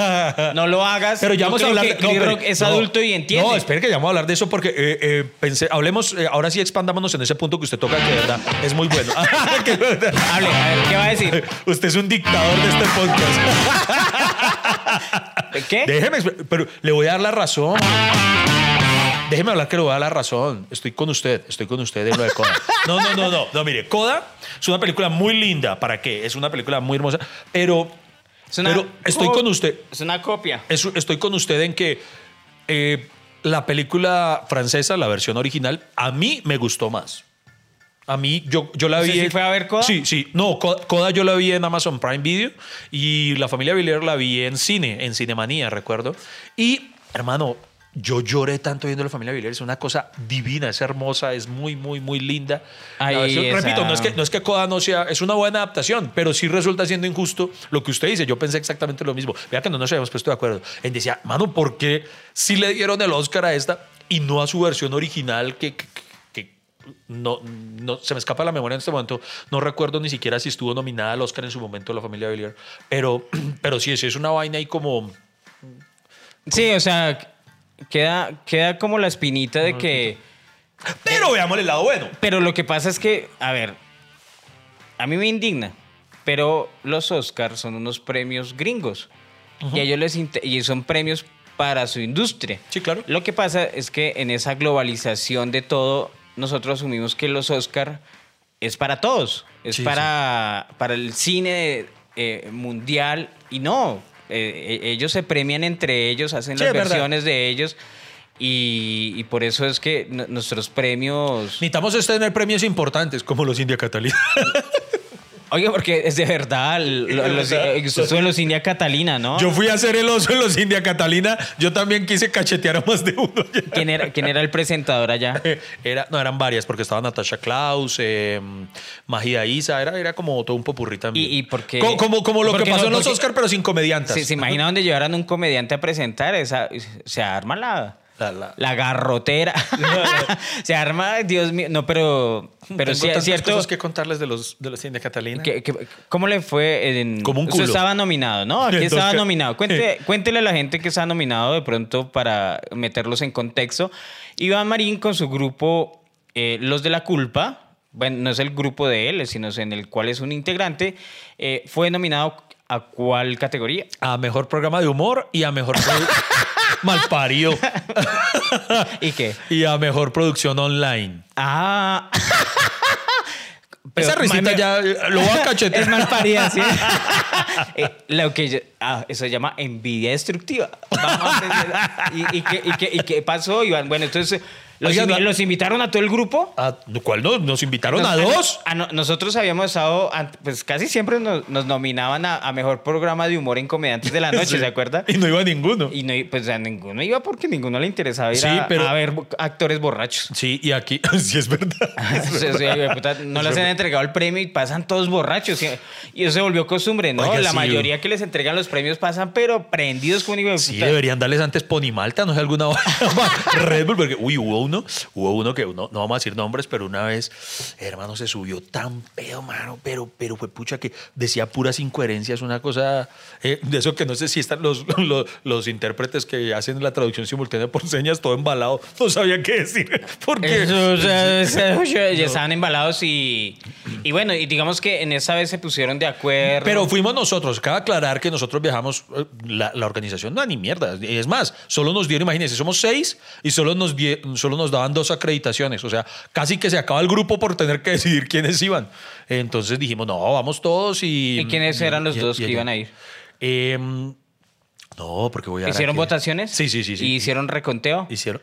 No lo hagas. Pero ya vamos a hablar que de Chris pero- Rock es no, adulto y entiende. No, espere que ya vamos a hablar de eso porque eh, eh, pensé, hablemos, eh, ahora sí expandámonos en ese punto que usted toca, que de verdad es muy bueno. Que- Hable, a ver, ¿qué va a decir? usted es un dictador de este podcast. ¿Qué? Déjeme, pero le voy a dar la razón. Déjeme hablar que le voy a dar la razón. Estoy con usted, estoy con usted en lo de Coda. No, no, no, no. No, mire, Coda es una película muy linda. ¿Para qué? Es una película muy hermosa. Pero, Es una pero estoy co- con usted. Es una copia. Es- estoy con usted en que eh, la película francesa, la versión original, a mí me gustó más. A mí, yo, yo la ¿Usted vi. sí fue a ver Coda? Sí, sí. No, Co- Coda yo la vi en Amazon Prime Video y La Familia Villiers la vi en cine, en Cinemanía, recuerdo. Y, hermano, Yo lloré tanto viendo la familia Villar, es una cosa divina, es hermosa, es muy, muy, muy linda. Ahí versión- Repito, no es, que, no es que Coda no sea, es una buena adaptación, pero sí resulta siendo injusto lo que usted dice. Yo pensé exactamente lo mismo. Vea que no nos habíamos puesto de acuerdo. En decía, mano, ¿por qué sí le dieron el Oscar a esta y no a su versión original que- que no, no, se me escapa la memoria en este momento. No recuerdo ni siquiera si estuvo nominada al Oscar en su momento la familia Villar, pero, pero sí, sí es una vaina ahí como... Sí, o sea, queda, queda como la espinita de que... Pero veamos el lado bueno. Pero lo que pasa es que, a ver, a mí me indigna, pero los Oscars son unos premios gringos y ellos les y son premios para su industria. Sí, claro. Lo que pasa es que en esa globalización de todo, nosotros asumimos que los Oscars es para todos, es Sí, para, para el cine eh, mundial y no. eh, eh, ellos se premian entre ellos, hacen Sí, las verdad. versiones de ellos y, y por eso es que nuestros premios... Necesitamos es tener premios importantes como los India Catalina. Oye, porque es de verdad, lo- los, estuvo en los India Catalina, ¿no? Yo fui a hacer el oso en los India Catalina. Yo también quise cachetear a más de uno. ¿Quién era, quién era el presentador allá? Era, no, eran varias, porque estaba Natasha Klaus, eh, Magia Isa, era, era como todo un popurrí también. ¿Y- y por qué? Co- Como, como lo ¿Por que pasó no? en los Oscar, pero sin comediantes. ¿Se, se imagina donde llevaran un comediante a presentar? Esa, se arma la, La- la- la garrotera. se arma, Dios mío. No, pero, pero Tengo sí es cierto. cosas que contarles de los, de los India Catalina. que- que- ¿Cómo le fue? En, Como un Usted estaba nominado, ¿no? Aquí estaba ¿qué? nominado. Cuente- cuéntele a la gente que está nominado de pronto para meterlos en contexto. Iván Marín con su grupo eh, Los de la Culpa, bueno, no es el grupo de él, sino es en el cual es un integrante, eh, fue nominado a cuál categoría? A mejor programa de humor y a mejor malparido. ¿Y qué? y a mejor producción online. Ah. Esa Pero, risita ma- ya eh, lo voy a cachetear. Es mal parida, ¿sí? Eh, lo que yo- ah, eso se llama envidia destructiva. Vamos a. ¿Y, y qué, y qué- y qué pasó, Iván? Bueno, entonces, ¿los, Oiga, invi- no- los invitaron a todo el grupo? Ah, ¿Cuál no? Nos invitaron Nos- a dos. a no- nosotros habíamos estado, pues casi siempre nos, nos nominaban a, a mejor programa de humor en Comediantes de la Noche, Sí. ¿se acuerda? Y no iba ninguno. Y no, pues a ninguno iba porque ninguno le interesaba ir Sí, a, pero- a ver actores borrachos. Sí, y aquí, sí es verdad. O sea, o sea, hijo de puta, no les han entregado el premio y pasan todos borrachos. Y y eso se volvió costumbre, ¿no? Oiga, la sí. mayoría que les entregan los premios pasan, pero prendidos con un hijo de Sí, puta. deberían darles antes Ponimalta, no sé, alguna Red Bull, porque, uy, hubo uno, hubo uno que, no, no vamos a decir nombres, pero una vez, hermano, se subió tan pedo, mano, pero, pero fue pucha que decía puras incoherencias, una cosa, eh, de eso que no sé si están los, los, los intérpretes que hacen la traducción simultánea por señas, todo embalado, no sabía qué decir, porque... Eso, o sea, eso, ya estaban embalados y, y bueno, y digamos que en esa vez se pusieron de acuerdo. Pero fuimos nosotros. Cabe aclarar que nosotros viajamos, eh, la, la organización no ni mierda. Es más, solo nos dieron, imagínense, somos seis y solo nos, solo nos daban dos acreditaciones. O sea, casi que se acaba el grupo por tener que decidir quiénes iban. Entonces dijimos, no, vamos todos y... ¿Y quiénes eran los dos que iban a ir? Em, no, porque voy a... ¿Hicieron votaciones? Sí, sí, sí. sí. ¿Y hicieron reconteo? Hicieron.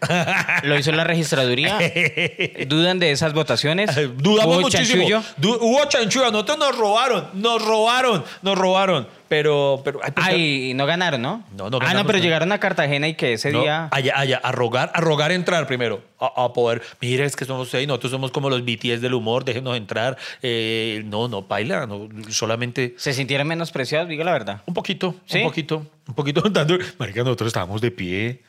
¿Lo hizo la registraduría? ¿Dudan de esas votaciones? Dudamos ¿Hubo muchísimo. chanchullo? Du- hubo chanchullo. Nosotros nos robaron, nos robaron, nos robaron. Pero, pero ay, pues, Ah, y no ganaron, ¿no? No, no Ah, no, pero no. llegaron a Cartagena y que ese No, día... allá, allá, a rogar, a rogar entrar primero, a, a poder, mire, es que somos seis, nosotros somos como los BTS del humor, déjenos entrar. Eh, no, no, baila, no, solamente ¿Se sintieron menospreciados? Diga la verdad. un poquito, ¿Sí? un poquito, un poquito. Marica, nosotros estábamos de pie.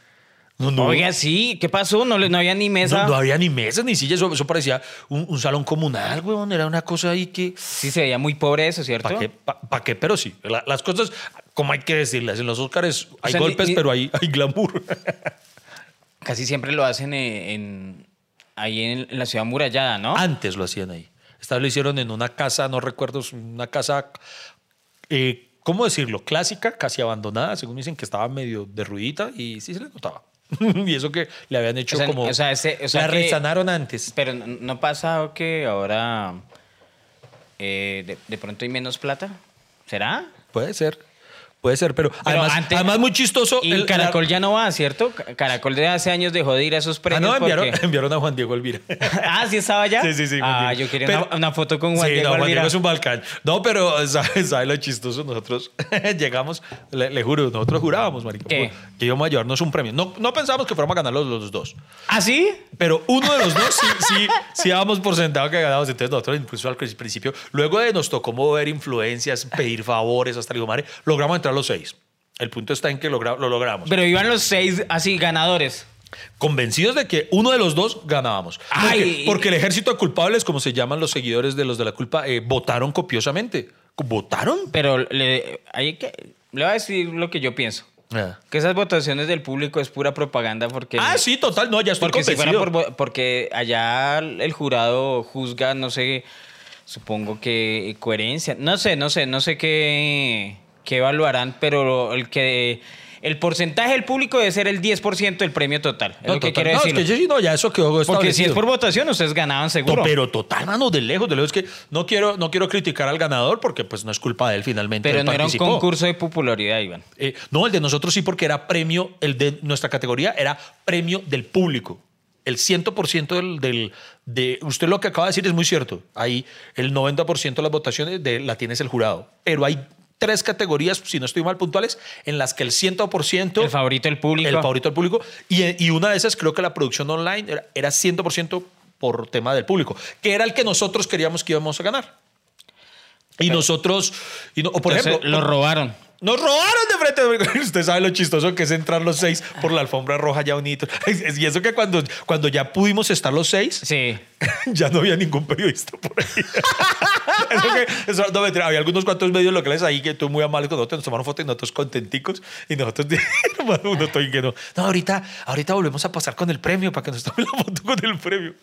No, no, Oiga, sí, ¿qué pasó? No, no había ni mesa. no, no había ni mesas ni sillas, eso, eso parecía un, un salón comunal, weón, era una cosa ahí que... Sí, se veía muy pobre eso, ¿cierto? ¿Para qué? Pa- pa' qué? Pero sí, la- las cosas, como hay que decirlas, en los Oscars hay sea, golpes, ni- pero hay, hay glamour. Casi siempre lo hacen en, en- ahí en, la ciudad murallada, ¿no? Antes lo hacían ahí. Esta vez lo hicieron en una casa, no recuerdo, una casa, eh, ¿cómo decirlo? Clásica, casi abandonada, según dicen que estaba medio derruidita y sí se le notaba. y eso que le habían hecho O sea, como... o sea, ese- o sea la resanaron antes. Pero no, no pasa que ahora eh, de, de pronto hay menos plata. ¿Será? Puede ser. Puede ser, pero, Pero además, antes- además muy chistoso. Y el- Caracol ya no va, ¿cierto? Ca- Caracol de hace años dejó de ir a esos Ah, premios. no, enviaron, porque- enviaron a Juan Diego Elvira. ah, ¿sí estaba allá? Sí, sí, sí. Ah, yo quería Pero- una, una foto con Juan sí, Diego no, Juan. Diego es un Balcán. No, pero ¿sabes sabe lo chistoso? Nosotros llegamos, le, le juro, nosotros jurábamos, marica, ¿Qué? que íbamos a llevarnos un premio. No, no pensábamos que fuéramos a ganar los, los dos. ¿Ah, sí? Pero uno de los dos sí, sí, sí dábamos por sentado que ganábamos. Entonces nosotros incluso al principio, luego de nos tocó mover influencias, pedir favores hasta el madre, logramos entrar los seis. El punto está en que logra- lo logramos. Pero iban los seis así ganadores. Convencidos de que uno de los dos ganábamos. Porque, Ay. porque el ejército de culpables, como se llaman los seguidores de los de la culpa, eh, votaron copiosamente. ¿Votaron? Pero le, hay que, le voy a decir lo que yo pienso. Ah. Que esas votaciones del público es pura propaganda porque... Ah, sí, total, no, ya estoy Porque si convencido. por porque allá el jurado juzga, no sé, supongo que coherencia, no sé, no sé, no sé qué, qué evaluarán, pero el que el porcentaje del público debe ser el 10% del premio total. Es No, lo que total. quiero No, es decir. que sí, no, ya eso quedó Porque si es por votación, ustedes ganaban seguro. No, pero total, mano, de lejos, de lejos. Es que no quiero, no quiero criticar al ganador porque pues no es culpa de él finalmente. Pero él no era un concurso de popularidad, Iván. Eh, no, el de nosotros sí porque era premio, el de nuestra categoría era premio del público. El 100% del, del, de... Usted lo que acaba de decir es muy cierto. Ahí el 90% de las votaciones de, la tienes el jurado. Pero hay tres categorías, si no estoy mal puntuales, en las que el 100%... El favorito del público. El favorito del público. Y, y una de esas creo que la producción online era, era 100% por tema del público, que era el que nosotros queríamos que íbamos a ganar. Y nosotros... Y no- o por Entonces, ejemplo... lo robaron. Nos robaron de frente. Usted sabe lo chistoso que es entrar los seis por la alfombra roja ya unidos. Y eso que cuando, cuando ya pudimos estar los seis, Sí. ya no había ningún periodista por ahí. eso que, eso, no, mentira, había algunos cuantos medios locales ahí que tú muy amables con nosotros, nos tomaron fotos y nosotros contenticos. Y nosotros, uno estoy que no. No, ahorita, ahorita volvemos a pasar con el premio para que nos tomen la foto con el premio.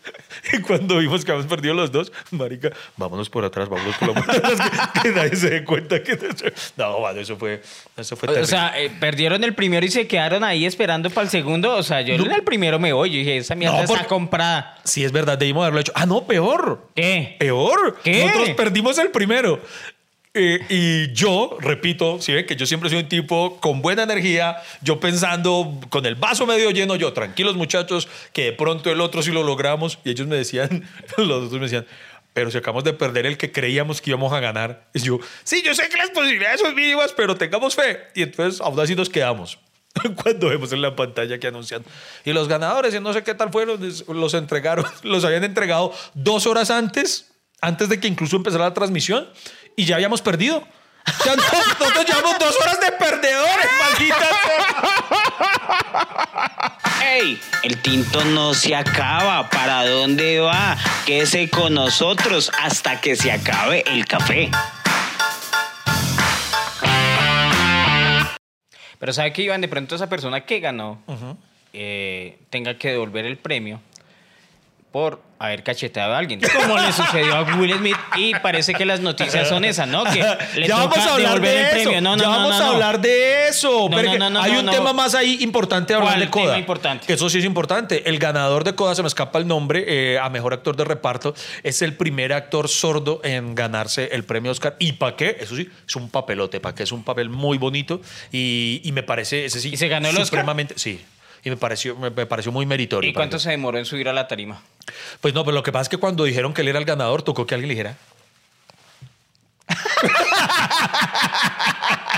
Y cuando vimos que habíamos perdido los dos, marica, vámonos por atrás, vámonos por la que, que nadie se dé cuenta que... No, mano, eso fue, eso fue O terrible. sea, eh, perdieron el primero y se quedaron ahí esperando para el segundo. O sea, yo en el primero me voy. Yo dije, esa mierda No, está comprada. Sí, es verdad, debimos haberlo hecho. Ah, no, peor. ¿Qué? Peor. ¿Qué? Nosotros perdimos el primero. Eh, y yo, repito, si ven que yo siempre soy un tipo con buena energía, yo pensando con el vaso medio lleno, yo, tranquilos muchachos, que de pronto el otro sí lo logramos. Y ellos me decían, los otros me decían, pero si acabamos de perder el que creíamos que íbamos a ganar. Y yo, sí, yo sé que las posibilidades son mínimas, pero tengamos fe. Y entonces aún así nos quedamos. Cuando vemos en la pantalla que anuncian. Y los ganadores, y no sé qué tal fueron, los entregaron, los habían entregado dos horas antes, antes de que incluso empezara la transmisión, y ya habíamos perdido. Ya no- nosotros llevamos dos horas de perdedores, maldita. ¡Ey! El tinto no se acaba. ¿Para dónde va? Quédese con nosotros hasta que se acabe el café. Pero ¿sabe qué, Iván? De pronto esa persona que ganó eh, tenga que devolver el premio por haber cacheteado a alguien. Como le sucedió a Will Smith. Y parece que las noticias son esas, ¿no? Que le ya vamos toca a hablar de el eso. premio. No, no, ya no, vamos a hablar de eso. Pero hay un tema más ahí importante hablar ¿Cuál de Coda. importante? Eso sí es importante. El ganador de Coda, se me escapa el nombre, eh, a mejor actor de reparto, es el primer actor sordo en ganarse el premio Oscar. ¿Y para qué? Eso sí, es un papelote. ¿Para qué? Es un papel muy bonito y, y me parece, ese sí, ¿Y se ganó el Oscar? supremamente. Sí. Y me pareció, me, me pareció muy meritorio. ¿Y cuánto se demoró en subir a la tarima? Pues no, pero lo que pasa es que cuando dijeron que él era el ganador, tocó que alguien le dijera.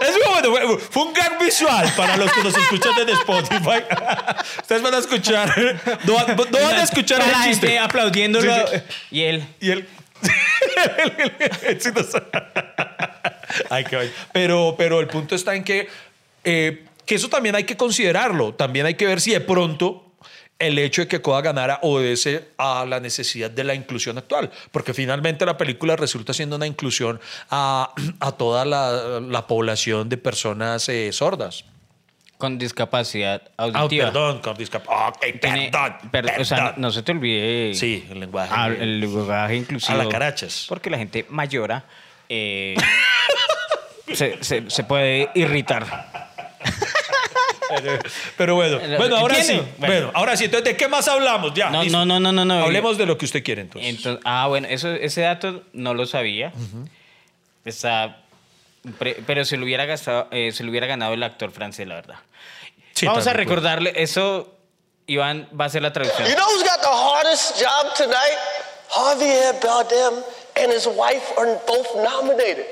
Es como, bueno, fue un gag visual para los que nos escuchan desde Spotify. Ustedes van a escuchar, no, van- no van a escuchar el la chiste. gente aplaudiéndolo. Sí, sí. Y él. Y él. Ay, qué vaina. pero, pero el punto está en que, eh, que eso también hay que considerarlo. También hay que ver si de pronto el hecho de que Coda ganara obedece a la necesidad de la inclusión actual. Porque finalmente la película resulta siendo una inclusión a, a toda la, la población de personas eh, sordas. Con discapacidad Ah, auditiva. perdón, con discapacidad. Ok, Tiene- perdón. per- o sea, perdón. no se te olvide. Sí, el lenguaje. Ah, el lenguaje inclusivo. A la carachas. Porque la gente mayora eh, se, se- se puede irritar. Pero bueno, Lo- bueno, ahora sí. entiendo. Bueno. Bueno. ahora sí. Entonces, ¿de qué más hablamos? Ya. No, no, no, no, no, no. Hablemos de lo que usted quiere entonces. Entonces, ah, bueno, eso, ese dato no lo sabía. Está, pre- pero se lo hubiera gastado, eh, se lo hubiera ganado el actor francés, la verdad. Sí, Vamos a pues. recordarle eso. Iván va a hacer la traducción. You know who's got the hardest job tonight? Javier Bardem and his wife are both nominated.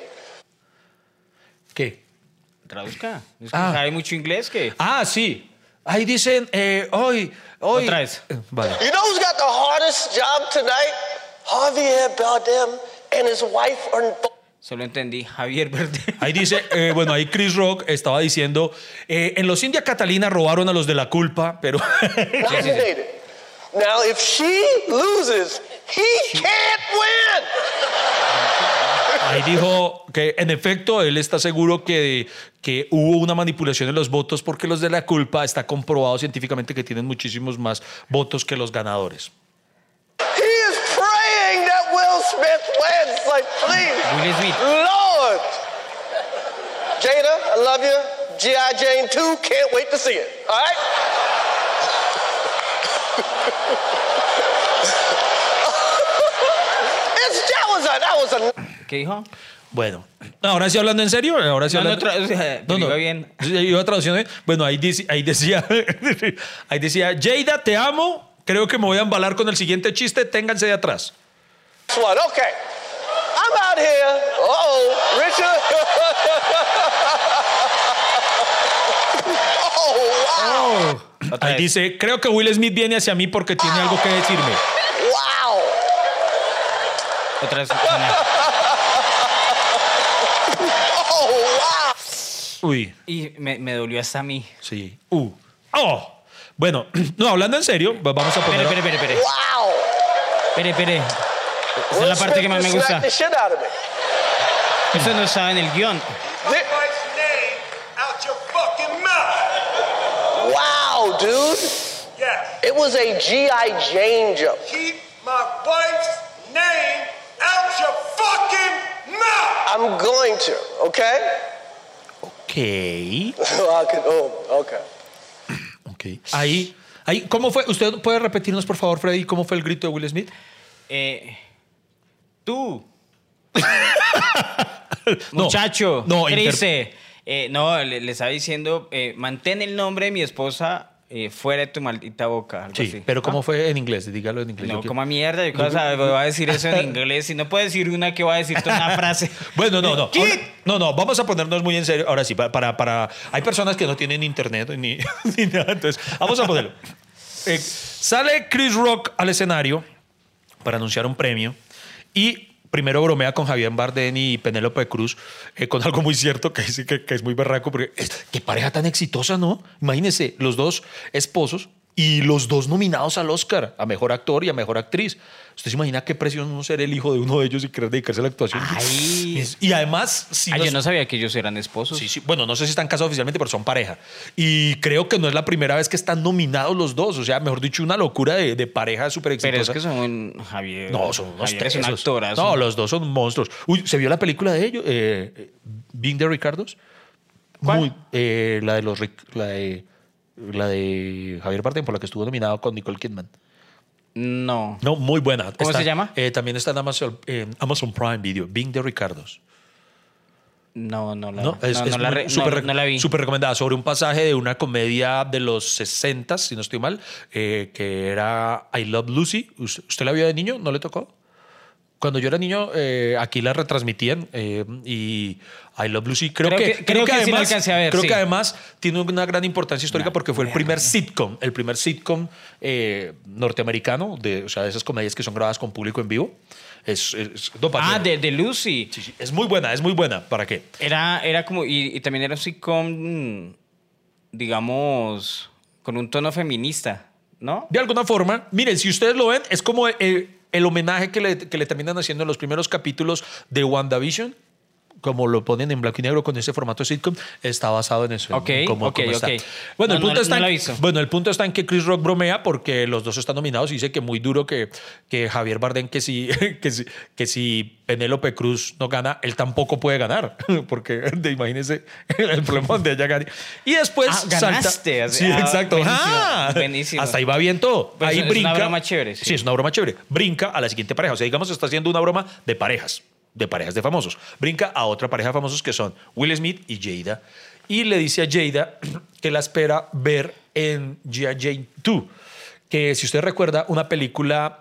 Traduzca. Es que Ah. sabe mucho inglés que. Ah, sí. Ahí dicen, eh, hoy, hoy. Otra vez. Eh, Vale. You know who's got the hardest job tonight? Javier Bardem and his wife are Solo entendí Javier Verde. Ahí dice, eh, bueno, ahí Chris Rock estaba diciendo, eh, en los India Catalina robaron a los de la culpa, pero. Now, if she loses, he can't win. Ahí dijo que en efecto él está seguro que, que hubo una manipulación en los votos porque los de la culpa está comprobado científicamente que tienen muchísimos más votos que los ganadores. He is praying that Will Smith wins. Like, please, Will Smith. Lord. Jada, I love you. G.I. Jane 2, can't wait to see it. All right? it's, that was a, that was a ¿Qué dijo? Bueno, ahora sí hablando en serio, ahora sí No, no, iba bien. Iba traducción bien. Bueno, ahí, dice- ahí decía, ahí decía, Jada, te amo. Creo que me voy a embalar con el siguiente chiste. Ténganse de atrás. one. Okay. I'm out here. Uh-oh, Richard. oh, wow. Otra Ahí dice, creo que Will Smith viene hacia mí porque tiene algo que decirme. Otra vez. Oh, wow. Uy, Y me, me dolió hasta a mí. sí. Uh. Oh. Bueno, no, hablando en serio, va- vamos a poner... espere, espere, espere. Wow. Espere, espere. Esa es la parte que más me gusta. Eso no estaba en el guion. Thi- wife's name out your fucking mouth. Wow, dude. Yes. It was a G.I. Jane joke. Keep my wife's name out your fucking mouth. I'm going to, okay? Ok. I could, oh, okay. Ok. Ahí, ahí, ¿cómo fue? ¿Usted puede repetirnos, por favor, Freddy, cómo fue el grito de Will Smith? Eh, tú, No, muchacho, no, triste. Eh, no, le, le estaba diciendo, eh, mantén el nombre de mi esposa eh, fuera de tu maldita boca. Algo Sí, así. pero ¿cómo fue en inglés? Dígalo en inglés. No, como mierda, yo cosa, voy a decir eso en inglés. Si no puedo decir una, que voy a decirte una frase. Bueno, no, no. Ahora- no, no, vamos a ponernos muy en serio. Ahora sí, para, para, para- hay personas que no tienen internet ni, ni nada, entonces vamos a ponerlo. Eh, sale Chris Rock al escenario para anunciar un premio y primero bromea con Javier Bardem y Penélope Cruz eh, con algo muy cierto que dice que, que es muy berraco porque qué pareja tan exitosa, ¿no? Imagínense, los dos esposos y los dos nominados al Oscar, a Mejor Actor y a Mejor Actriz. ¿Usted se imagina qué presión no ser el hijo de uno de ellos y querer dedicarse a la actuación? Ay. Y además, si Ay, nos- yo no sabía que ellos eran esposos. Sí, sí. Bueno, no sé si están casados oficialmente, pero son pareja. Y creo que no es la primera vez que están nominados los dos. O sea, mejor dicho, una locura de, de pareja súper exitosa. pero es que son un Javier. No, son unos Javier es un tesos. actorazo. No, los dos son monstruos. Uy, ¿se vio la película de ellos? Eh, eh, Being the Ricardos. ¿Cuál? Muy, eh, la de los la de la de Javier Bardem por la que estuvo nominado con Nicole Kidman. No. No, muy buena. ¿Cómo Está- se llama? eh, también está en Amazon, en Amazon Prime Video. Being the Ricardos. No, no la, No, es, no, es no la, re- no- súper, no la vi. súper recomendada sobre un pasaje de una comedia de los 60, si no estoy mal, eh, que era I Love Lucy. ¿Usted, usted la vio de niño? ¿No le tocó? Cuando yo era niño, eh, aquí la retransmitían eh, y I Love Lucy creo, Creo que, que- creo que sí la alcancé a ver, creo sí. que además tiene una gran importancia histórica porque fue el primer sitcom, el primer sitcom eh, norteamericano, de, o sea, de esas comedias que son grabadas con público en vivo. Es, no, Ah, de, de Lucy. sí, sí, es muy buena, es muy buena. ¿Para qué? Era, era como, y, y también era un sitcom, digamos, con un tono feminista, ¿no? De alguna forma, miren, si ustedes lo ven, es como el, el homenaje que le, que le terminan haciendo en los primeros capítulos de WandaVision, como lo ponen en blanco y negro con ese formato de sitcom, está basado en eso. en Ok, cómo- ok, cómo está. ok. Bueno, el punto no- está no en, la he visto. bueno, el punto está en que Chris Rock bromea porque los dos están nominados y dice que muy duro que, que Javier Bardem, que si, que si, que si Penélope Cruz no gana, él tampoco puede ganar, porque de, imagínense el problema donde ella gane. Y después Ah, ganaste. salta. Sí, Ah, exacto. buenísimo, Ah, buenísimo. Hasta ahí va bien todo. Pues ahí es una brinca. broma chévere, sí. Sí, es una broma chévere. Brinca a la siguiente pareja. O sea, digamos, está haciendo una broma de parejas. De parejas de famosos. Brinca a otra pareja de famosos que son Will Smith y Jada. Y le dice a Jada que la espera ver en G.I. Jane 2, que si usted recuerda, una película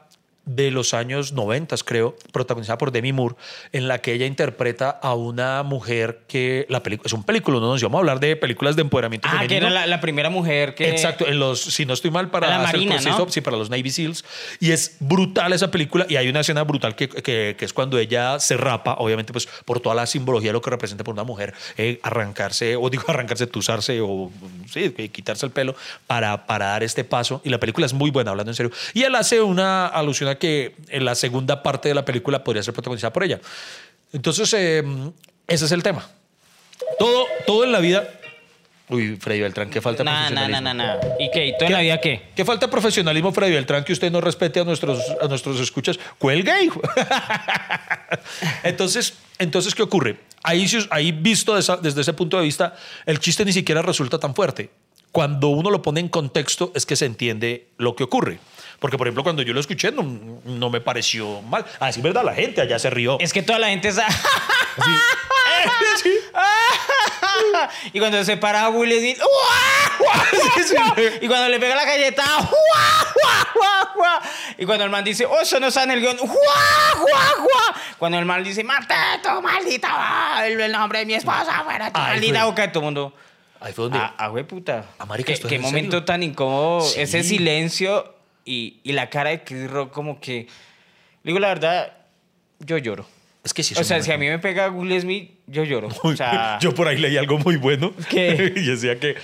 de los años 90, creo, protagonizada por Demi Moore, en la que ella interpreta a una mujer que la película es un película, no nos vamos a hablar de películas de empoderamiento Ah, que femenino. era la, la primera mujer que. Exacto, en los, si no estoy mal, para la Marina, proceso, ¿no? sí, para los Navy SEALs. Y es brutal esa película. Y hay una escena brutal que, que- que es cuando ella se rapa, obviamente, pues por toda la simbología lo que representa por una mujer, eh, arrancarse, o digo, arrancarse, tusarse, o sí, que quitarse el pelo para, para dar este paso. Y la película es muy buena, hablando en serio. Y él hace una alusión a que en la segunda parte de la película podría ser protagonizada por ella. Entonces, eh, ese es el tema. Todo, todo en la vida. Uy, Freddy Beltrán, qué falta de Nah, nah, nah, profesionalismo. nah, nah. ¿Y qué? ¿Y toda la vida qué? ¿Qué falta de profesionalismo, Freddy Beltrán, que usted no respete a nuestros, a nuestros escuchas? Cuelga, hijo. entonces, entonces, ¿qué ocurre? Ahí, ahí visto de esa- desde ese punto de vista, el chiste ni siquiera resulta tan fuerte. Cuando uno lo pone en contexto es que se entiende lo que ocurre. Porque, por ejemplo, cuando yo lo escuché no, no me pareció mal. Así, ¿verdad? La gente allá se rió. Es que toda la gente está. Así. y cuando se para Will Smith. Sí, sí. Y cuando le pega la galleta. ¡Uah! ¡Uah! ¡Uah! ¡Uah! Y cuando el man dice, oh, eso no está en el guion. Cuando el man dice, mate tu maldita. El, el nombre de mi esposa fuera tu Ay, maldita boca de todo mundo. Ahí fue donde... Ah, ah, güey, puta. Ah, marica, qué qué en momento serio. tan incómodo. Sí. Ese silencio y, y la cara de Chris Rock, como que. Digo, la verdad, yo lloro. es que sí O sea, si a mí me pega Will Smith, yo lloro. O sea, Yo por ahí leí algo muy bueno. ¿Qué? y decía que,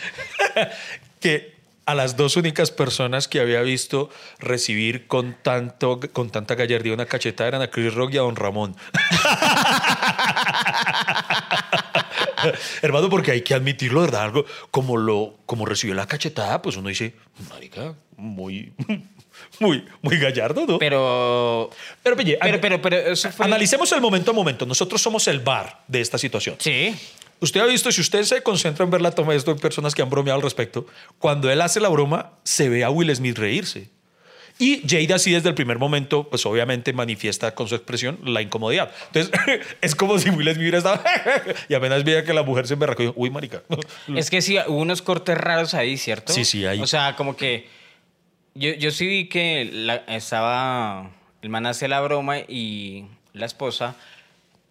que a las dos únicas personas que había visto recibir con, tanto, con tanta gallardía una cachetada eran a Chris Rock y a Don Ramón. Hermano, porque hay que admitirlo, ¿verdad? Algo como lo como recibió la cachetada, pues uno dice, marica, muy, muy, muy gallardo, ¿no? pero. Pero, oye, Pero, pero, pero, eso fue. analicemos el momento a momento. Nosotros somos el bar de esta situación. Sí. Usted ha visto, si usted se concentra en ver la toma de esto, hay personas que han bromeado al respecto, cuando él hace la broma, se ve a Will Smith reírse. Y Jada sí desde el primer momento, pues obviamente manifiesta con su expresión la incomodidad. Entonces, es como si Will Smith hubiera estado y apenas veía que la mujer se emberracó y dijo, uy, marica. Es que sí, hubo unos cortes raros ahí, ¿cierto? Sí, sí, ahí. O sea, como que. Yo, yo sí vi que la- estaba. El man hace la broma y la esposa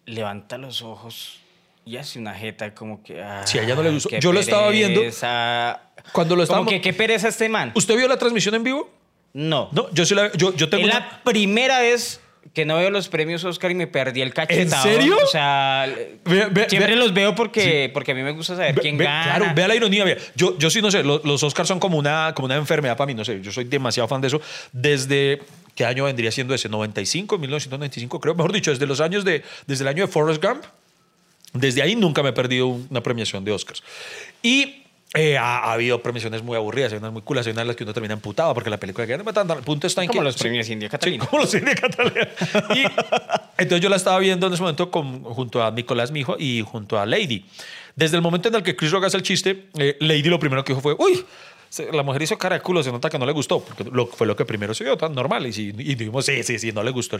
levanta los ojos y hace una jeta como que. Sí, a ella no le "Ay, gustó. Yo lo estaba viendo pereza". Cuando lo Como estábamos- que qué pereza este man. ¿Usted vio la transmisión en vivo? No. No, yo sí la yo, yo tengo Es una- la primera vez que no veo los premios Oscar y me perdí el cachetado. serio? O sea, Ve- ve- siempre ve- los veo porque, porque a mí me gusta saber quién gana. Claro, vea la ironía. Vea. Yo, yo sí no sé, lo- los, Oscars son como una, como una enfermedad para mí, no sé, yo soy demasiado fan de eso. Desde, ¿qué año vendría siendo ese? 95, 1995, creo, mejor dicho, desde los años de, desde el año de Forrest Gump. Desde ahí nunca me he perdido una premiación de Oscars. Y eh, ha, ha habido premiaciones muy aburridas, hay unas muy culas, hay unas en las que uno termina emputado porque la película que el punto está en Como que... los premios India Catalina. Sí, como los India Catalina. Y entonces yo la estaba viendo en ese momento con, junto a Nicolás, mi hijo, y junto a Lady. Desde el momento en el que Chris Rock hace el chiste, eh, Lady lo primero que dijo fue, uy, la mujer hizo cara de culo, se nota que no le gustó, porque lo, fue lo que primero se vio, tan normal. Y, y dijimos, sí, sí, sí, no le gustó.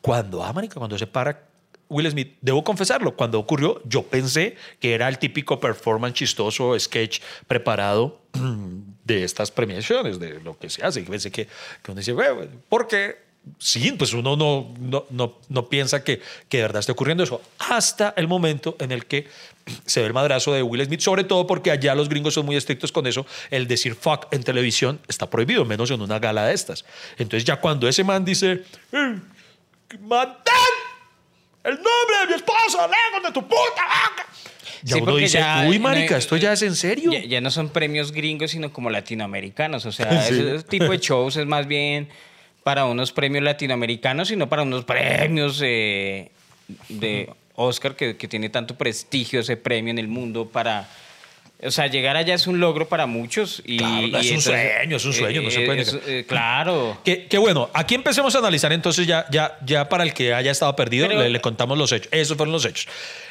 Cuando, ah, marica, cuando se para Will Smith, debo confesarlo, cuando ocurrió, yo pensé que era el típico performance chistoso, sketch preparado de estas premiaciones, de lo que se hace. Y pensé que, que uno dice, "Güey, porque sí, pues uno no, no, no, no piensa que, que de verdad esté ocurriendo eso, hasta el momento en el que se ve el madrazo de Will Smith, sobre todo porque allá los gringos son muy estrictos con eso, el decir fuck en televisión está prohibido, menos en una gala de estas. Entonces ya cuando ese man dice, "Eh, mantén el nombre de mi esposa, lejos de tu puta boca. Ya Sí, uno porque dice, ya, uy, marica, no, esto ya es en serio. Ya, ya no son premios gringos, sino como latinoamericanos. O sea, Sí. ese tipo de shows es más bien para unos premios latinoamericanos, sino para unos premios eh, de Oscar que, que tiene tanto prestigio ese premio en el mundo para... O sea, llegar allá es un logro para muchos. Y, Claro, es un entonces- sueño, es un sueño, no se puede es- negar. eh, claro. Que, que bueno, aquí empecemos a analizar entonces ya, ya, ya para el que haya estado perdido, Pero- le, le contamos los hechos. Esos fueron los hechos.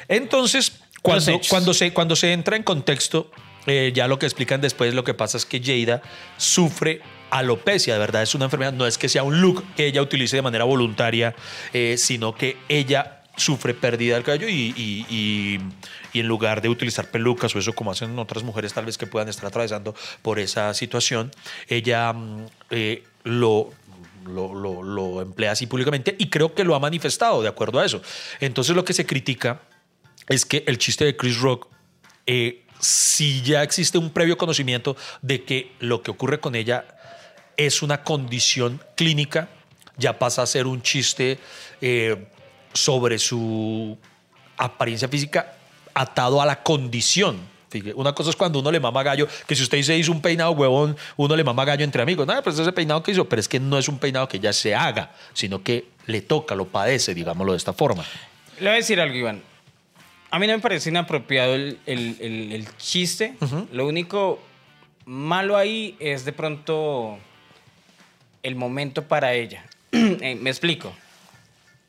Entonces, cuando, hechos. cuando, se, cuando se entra en contexto, eh, ya lo que explican después, lo que pasa es que Jada sufre alopecia, de verdad es una enfermedad, no es que sea un look que ella utilice de manera voluntaria, eh, sino que ella sufre pérdida del cabello y, y- y- y en lugar de utilizar pelucas o eso como hacen otras mujeres tal vez que puedan estar atravesando por esa situación, ella mm, eh, lo, lo, lo- lo emplea así públicamente y creo que lo ha manifestado de acuerdo a eso. Entonces lo que se critica es que el chiste de Chris Rock, eh, si ya existe un previo conocimiento de que lo que ocurre con ella es una condición clínica, ya pasa a ser un chiste eh, sobre su apariencia física atado a la condición. Una cosa es cuando uno le mama gallo, que si usted se hizo un peinado huevón, uno le mama gallo entre amigos. No, pues ese peinado que hizo, pero es que no es un peinado que ya se haga, sino que le toca, lo padece, digámoslo de esta forma. Le voy a decir algo, Iván. A mí no me parece inapropiado el, el- el- el chiste. Lo único malo ahí es de pronto el momento para ella. Eh, me explico.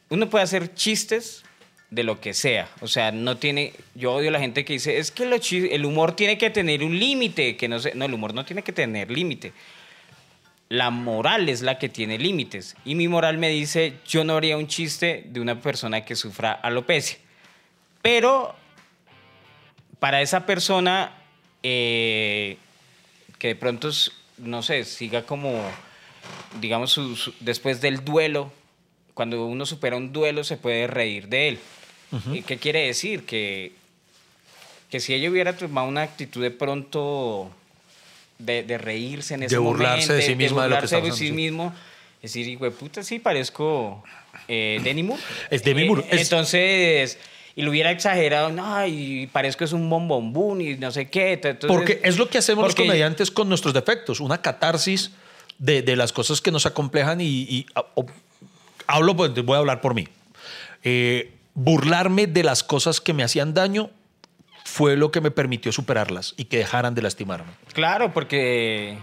Uno puede hacer chistes de lo que sea. O sea, no tiene. Yo odio a la gente que dice, es que lo chi- el humor tiene que tener un límite. Que no. No, el humor no tiene que tener límite. La moral es la que tiene límites. Y mi moral me dice, yo no haría un chiste de una persona que sufra alopecia. Pero para esa persona eh, que de pronto, no sé, siga como, digamos, después del duelo, cuando uno supera un duelo se puede reír de él. ¿Y ¿Qué quiere decir? Que, que si ella hubiera tomado una actitud de pronto de, de reírse en ese burlarse momento, de sí misma de lo que burlarse de sí mismo, decir, hijo de puta, sí, parezco eh, Demi Moore. Es Demi Eh, Moore, es- Entonces, y lo hubiera exagerado, no, y parezco es un bombombún y no sé qué. Entonces, Porque es lo que hacemos los comediantes con nuestros defectos, una catarsis de, de las cosas que nos acomplejan y, y- a- hablo, pues, voy a hablar por mí. Eh, burlarme de las cosas que me hacían daño fue lo que me permitió superarlas y que dejaran de lastimarme. Claro, porque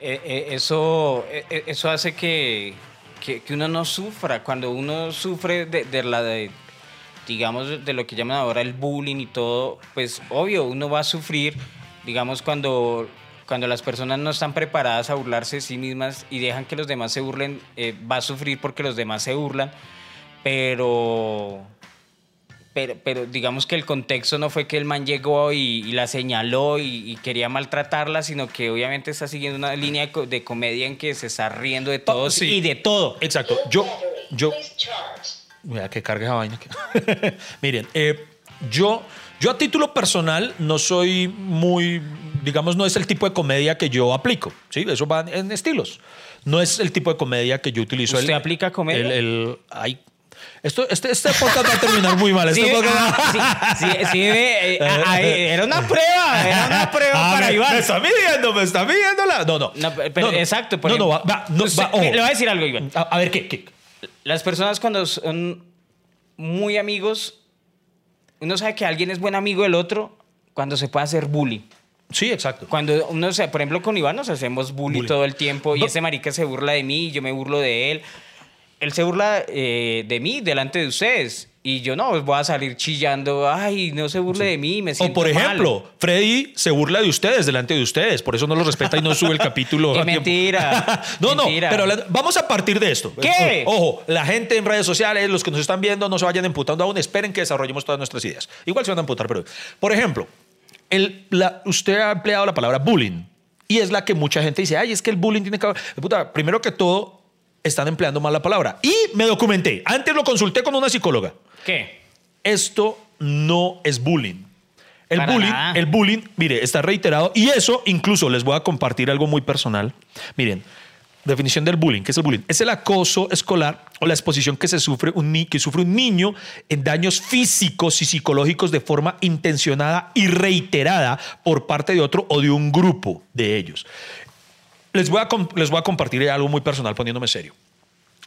eh, eh, eso, eh, eso hace que, que, uno no sufra. Cuando uno sufre de, la digamos, de lo que llaman ahora el bullying y todo, pues obvio, uno va a sufrir, digamos, cuando, cuando las personas no están preparadas a burlarse de sí mismas y dejan que los demás se burlen, eh, va a sufrir porque los demás se burlan, pero... Pero, pero digamos que el contexto no fue que el man llegó y, y la señaló y, y quería maltratarla, sino que obviamente está siguiendo una línea de, co- de comedia en que se está riendo de todos sí. y de todo. Exacto. Yo, yo, Mira, que cargue esa vaina. Miren, eh, yo, yo a título personal no soy muy, digamos, no es el tipo de comedia que yo aplico. ¿sí? Eso va en estilos. No es el tipo de comedia que yo utilizo. ¿Usted aplica comedia? El, el- ay, esto, este, este podcast va a terminar muy mal. Este Sí, podcast- ah, sí, sí, sí, eh, eh, era una prueba, era una prueba Ah, para me, Iván. me está midiendo, me está midiendo la. No, no. No, pero No, no. exacto, por no, no, va, ejemplo. va, no, Usted- va, ojo. le voy a decir algo, Iván. A, a ver, ¿qué? qué? Las personas cuando son muy amigos, uno sabe que alguien es buen amigo del otro cuando se puede hacer bullying. Sí, exacto. Cuando uno se, por ejemplo, con Iván nos hacemos bullying, Bullying. todo el tiempo y No. ese marica se burla de mí y yo me burlo de él. Él se burla eh, de mí delante de ustedes y yo no, voy a salir chillando, ay, no se burle de mí, me O siento por mal". ejemplo, Freddy se burla de ustedes delante de ustedes, por eso no los respeta y no sube el capítulo. Qué mentira, no, mentira. no, pero la- vamos a partir de esto. ¿Qué? Ojo, la gente en redes sociales, los que nos están viendo, no se vayan emputando aún, esperen que desarrollemos todas nuestras ideas. Igual se van a emputar, pero. Por ejemplo, el- la- usted ha empleado la palabra bullying y es la que mucha gente dice, ay, es que el bullying tiene que. Puta, primero que todo, están empleando mal la palabra. Y me documenté. Antes lo consulté con una psicóloga ¿Qué? esto no es bullying. El Para bullying, nada. el bullying, mire, está reiterado y eso incluso les voy a compartir algo muy personal. Miren, definición del bullying, ¿qué es el bullying? Es el acoso escolar o la exposición que se sufre un que sufre un niño en daños físicos y psicológicos de forma intencionada y reiterada por parte de otro o de un grupo de ellos. Les voy a, les voy a compartir algo muy personal poniéndome serio.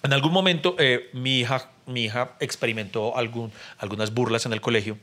En algún momento eh, mi, hija, mi hija experimentó algún, algunas burlas en el colegio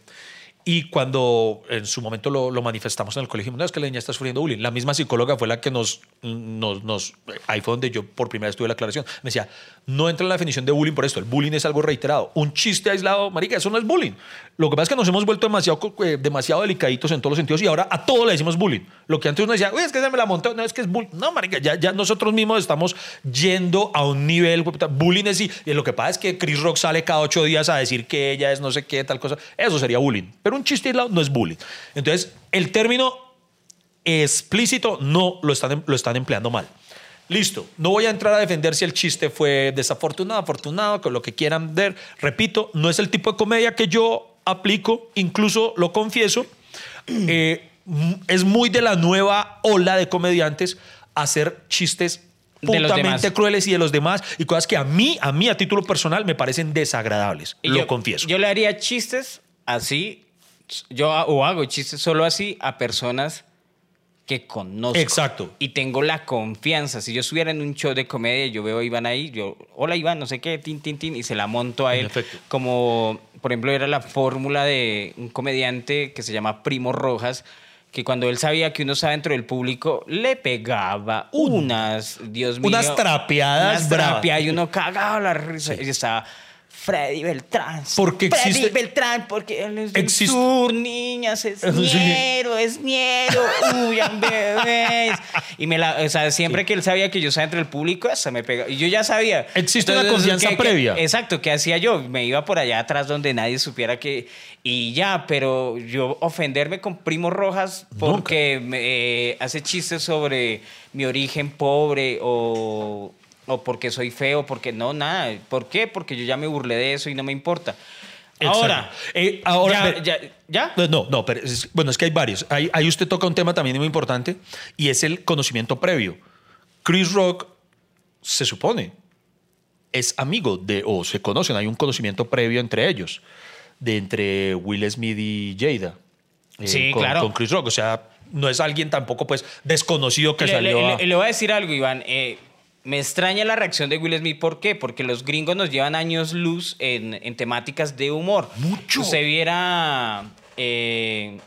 Y cuando en su momento lo, manifestamos en el colegio, no es que la niña está sufriendo bullying. La misma psicóloga fue la que nos, nos, nos. Ahí fue donde yo por primera vez tuve la aclaración. Me decía, no entra en la definición de bullying por esto. El bullying es algo reiterado. Un chiste aislado, marica, eso no es bullying. Lo que pasa es que nos hemos vuelto demasiado, eh, delicaditos en todos los sentidos y ahora a todo le decimos bullying. Lo que antes uno decía, uy, es que se me la montó. No, es que es bullying. No, marica, ya, nosotros mismos estamos yendo a un nivel. Bullying es. Y y lo que pasa es que Chris Rock sale cada ocho días a decir que ella es no sé qué, tal cosa. Eso sería bullying. Pero un chiste aislado no es bullying. Entonces, el término explícito no lo están, lo están empleando mal. Listo, no voy a entrar a defender si el chiste fue desafortunado, afortunado, con lo que quieran ver. Repito, no es el tipo de comedia que yo aplico, incluso lo confieso. Eh, m- es muy de la nueva ola de comediantes hacer chistes putamente crueles y de los demás y cosas que a mí, a mí a título personal me parecen desagradables. Y lo yo- confieso. Yo le haría chistes así, yo o hago chistes solo así a personas que conozco. Exacto. Y tengo la confianza. Si yo estuviera en un show de comedia y yo veo a Iván ahí, yo, hola Iván, no sé qué, tin, tin, tin, y se la monto a En él. efecto. Como, por ejemplo, era la fórmula de un comediante que se llama Primo Rojas, que cuando él sabía que uno estaba dentro del público, le pegaba unas, Dios mío. Unas trapeadas Unas trapeadas y uno cagaba la risa. Y estaba Freddy Beltrán. Porque Freddy existe- Beltrán, porque él es del Existe- sur, niñas, es ñero, es ñero, huyan bebés. Y me la, o sea, siempre que él sabía que yo estaba entre el público, hasta me pegaba. Y yo ya sabía. Existe una confianza ¿qué- qué- previa. exacto, ¿qué hacía yo? Me iba por allá atrás donde nadie supiera que. Y ya, pero yo ofenderme con Primo Rojas porque me, eh, hace chistes sobre mi origen pobre o, o porque soy feo, porque no, nada. ¿Por qué? Porque yo ya me burlé de eso y no me importa. Ahora. Eh, ahora, ya, pero- ya, ¿ya? No, no, pero es- bueno, es que hay varios. Ahí, ahí usted toca un tema también muy importante y es el conocimiento previo. Chris Rock se supone es amigo de, o se conocen, hay un conocimiento previo entre ellos, de entre Will Smith y Jada. eh, Sí, con, claro. Con Chris Rock. O sea, no es alguien tampoco pues desconocido que le, salió le- a- le- le voy a decir algo, Iván. Eh, me extraña la reacción de Will Smith. ¿Por qué? Porque los gringos nos llevan años luz en, en temáticas de humor. Mucho. Usted viera, eh,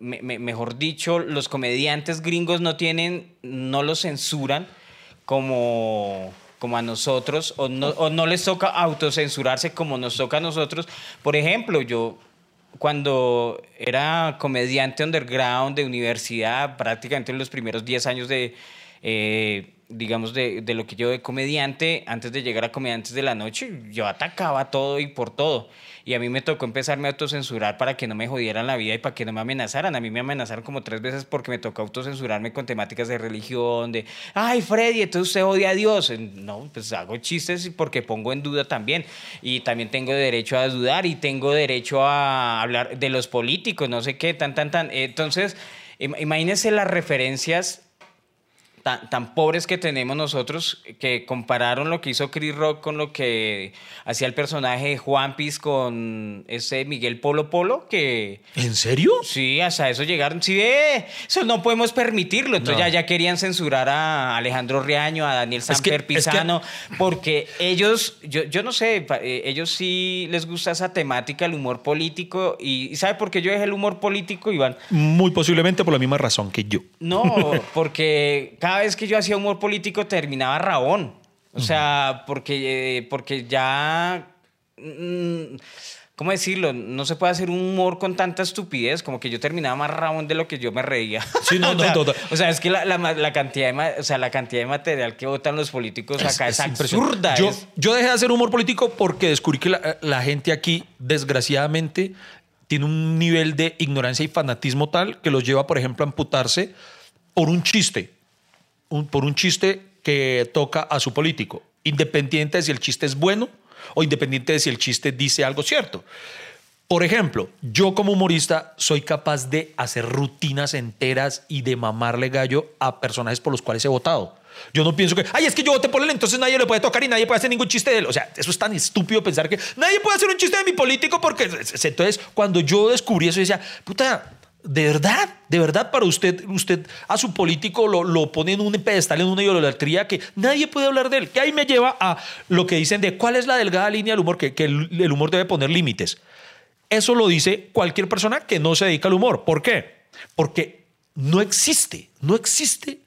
me- me- mejor dicho, los comediantes gringos no tienen, no los censuran como como a nosotros, o no, o no les toca autocensurarse como nos toca a nosotros. Por ejemplo, yo cuando era comediante underground de universidad, prácticamente en los primeros 10 años de, eh, digamos, de, de lo que yo de comediante, antes de llegar a Comediantes de la Noche, yo atacaba todo y por todo. Y a mí me tocó empezarme a autocensurar para que no me jodieran la vida y para que no me amenazaran. A mí me amenazaron como tres veces porque me tocó autocensurarme con temáticas de religión, de, ay, Freddy, entonces usted odia a Dios. No, pues hago chistes porque pongo en duda también. Y también tengo derecho a dudar y tengo derecho a hablar de los políticos, no sé qué, tan, tan, tan. Entonces, im- imagínense las referencias tan, tan pobres que tenemos nosotros que compararon lo que hizo Chris Rock con lo que hacía el personaje de Juan Piz con ese Miguel Polo Polo, que ¿En serio? sí, hasta eso llegaron. Sí, ve, eso no podemos permitirlo. Entonces No. ya, ya querían censurar a Alejandro Riaño, a Daniel Es que- Samper es que- Pizano, porque ellos, yo, yo no sé, eh, ellos sí les gusta esa temática, el humor político. Y, ¿y ¿sabe por qué yo dejé el humor político, Iván? Muy posiblemente por la misma razón que yo. No, porque cada vez que yo hacía humor político terminaba rabón. O sea, porque, eh, porque ya... mm, ¿Cómo decirlo? No se puede hacer un humor con tanta estupidez, como que yo terminaba más rabón de lo que yo me reía. Sí, no, o no, sea, total. O sea, es que la, la ma- la cantidad de, o sea, la cantidad de material que votan los políticos acá es, impresionante. absurda. Yo, es- yo dejé de hacer humor político porque descubrí que la, la gente aquí, desgraciadamente, tiene un nivel de ignorancia y fanatismo tal que los lleva, por ejemplo, a amputarse por un chiste. Un- por un chiste que toca a su político, independiente de si el chiste es bueno o independiente de si el chiste dice algo cierto. Por ejemplo, yo como humorista soy capaz de hacer rutinas enteras y de mamarle gallo a personajes por los cuales he votado. Yo no pienso que, ay, es que yo voté por él, entonces nadie le puede tocar y nadie puede hacer ningún chiste de él. O sea, eso es tan estúpido pensar que nadie puede hacer un chiste de mi político porque... Entonces, cuando yo descubrí eso, decía, puta, de verdad, de verdad para usted, usted a su político lo, lo pone en un pedestal, en una idolatría que nadie puede hablar de él. Que ahí me lleva a lo que dicen de cuál es la delgada línea del humor, que, el- humor debe poner límites Eso lo dice cualquier persona que no se dedica al humor. ¿Por qué? Porque no existe, no existe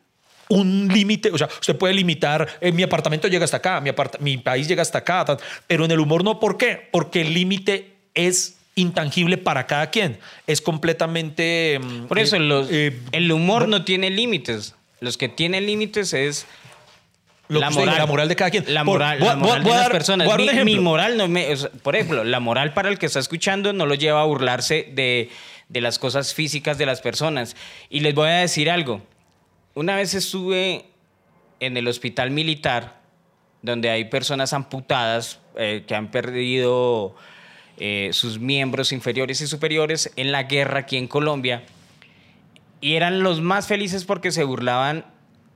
un límite, o sea, usted puede limitar, eh, mi apartamento llega hasta acá, mi, mi país llega hasta acá, pero en el humor no, ¿por qué? Porque el límite es intangible para cada quien, es completamente... mm, Por eso eh, los- eh, el humor no tiene límites. Los que tienen límites es lo la diga, moral. la moral de cada quien. La Por- moral, a- la moral voy de las personas. voy a dar Mi, mi moral no me. o sea, por ejemplo, la moral para el que está escuchando no lo lleva a burlarse de, de las cosas físicas de las personas. Y les voy a decir algo. Una vez estuve en el hospital militar, donde hay personas amputadas eh, que han perdido eh, sus miembros inferiores y superiores en la guerra aquí en Colombia. Y eran los más felices porque se burlaban,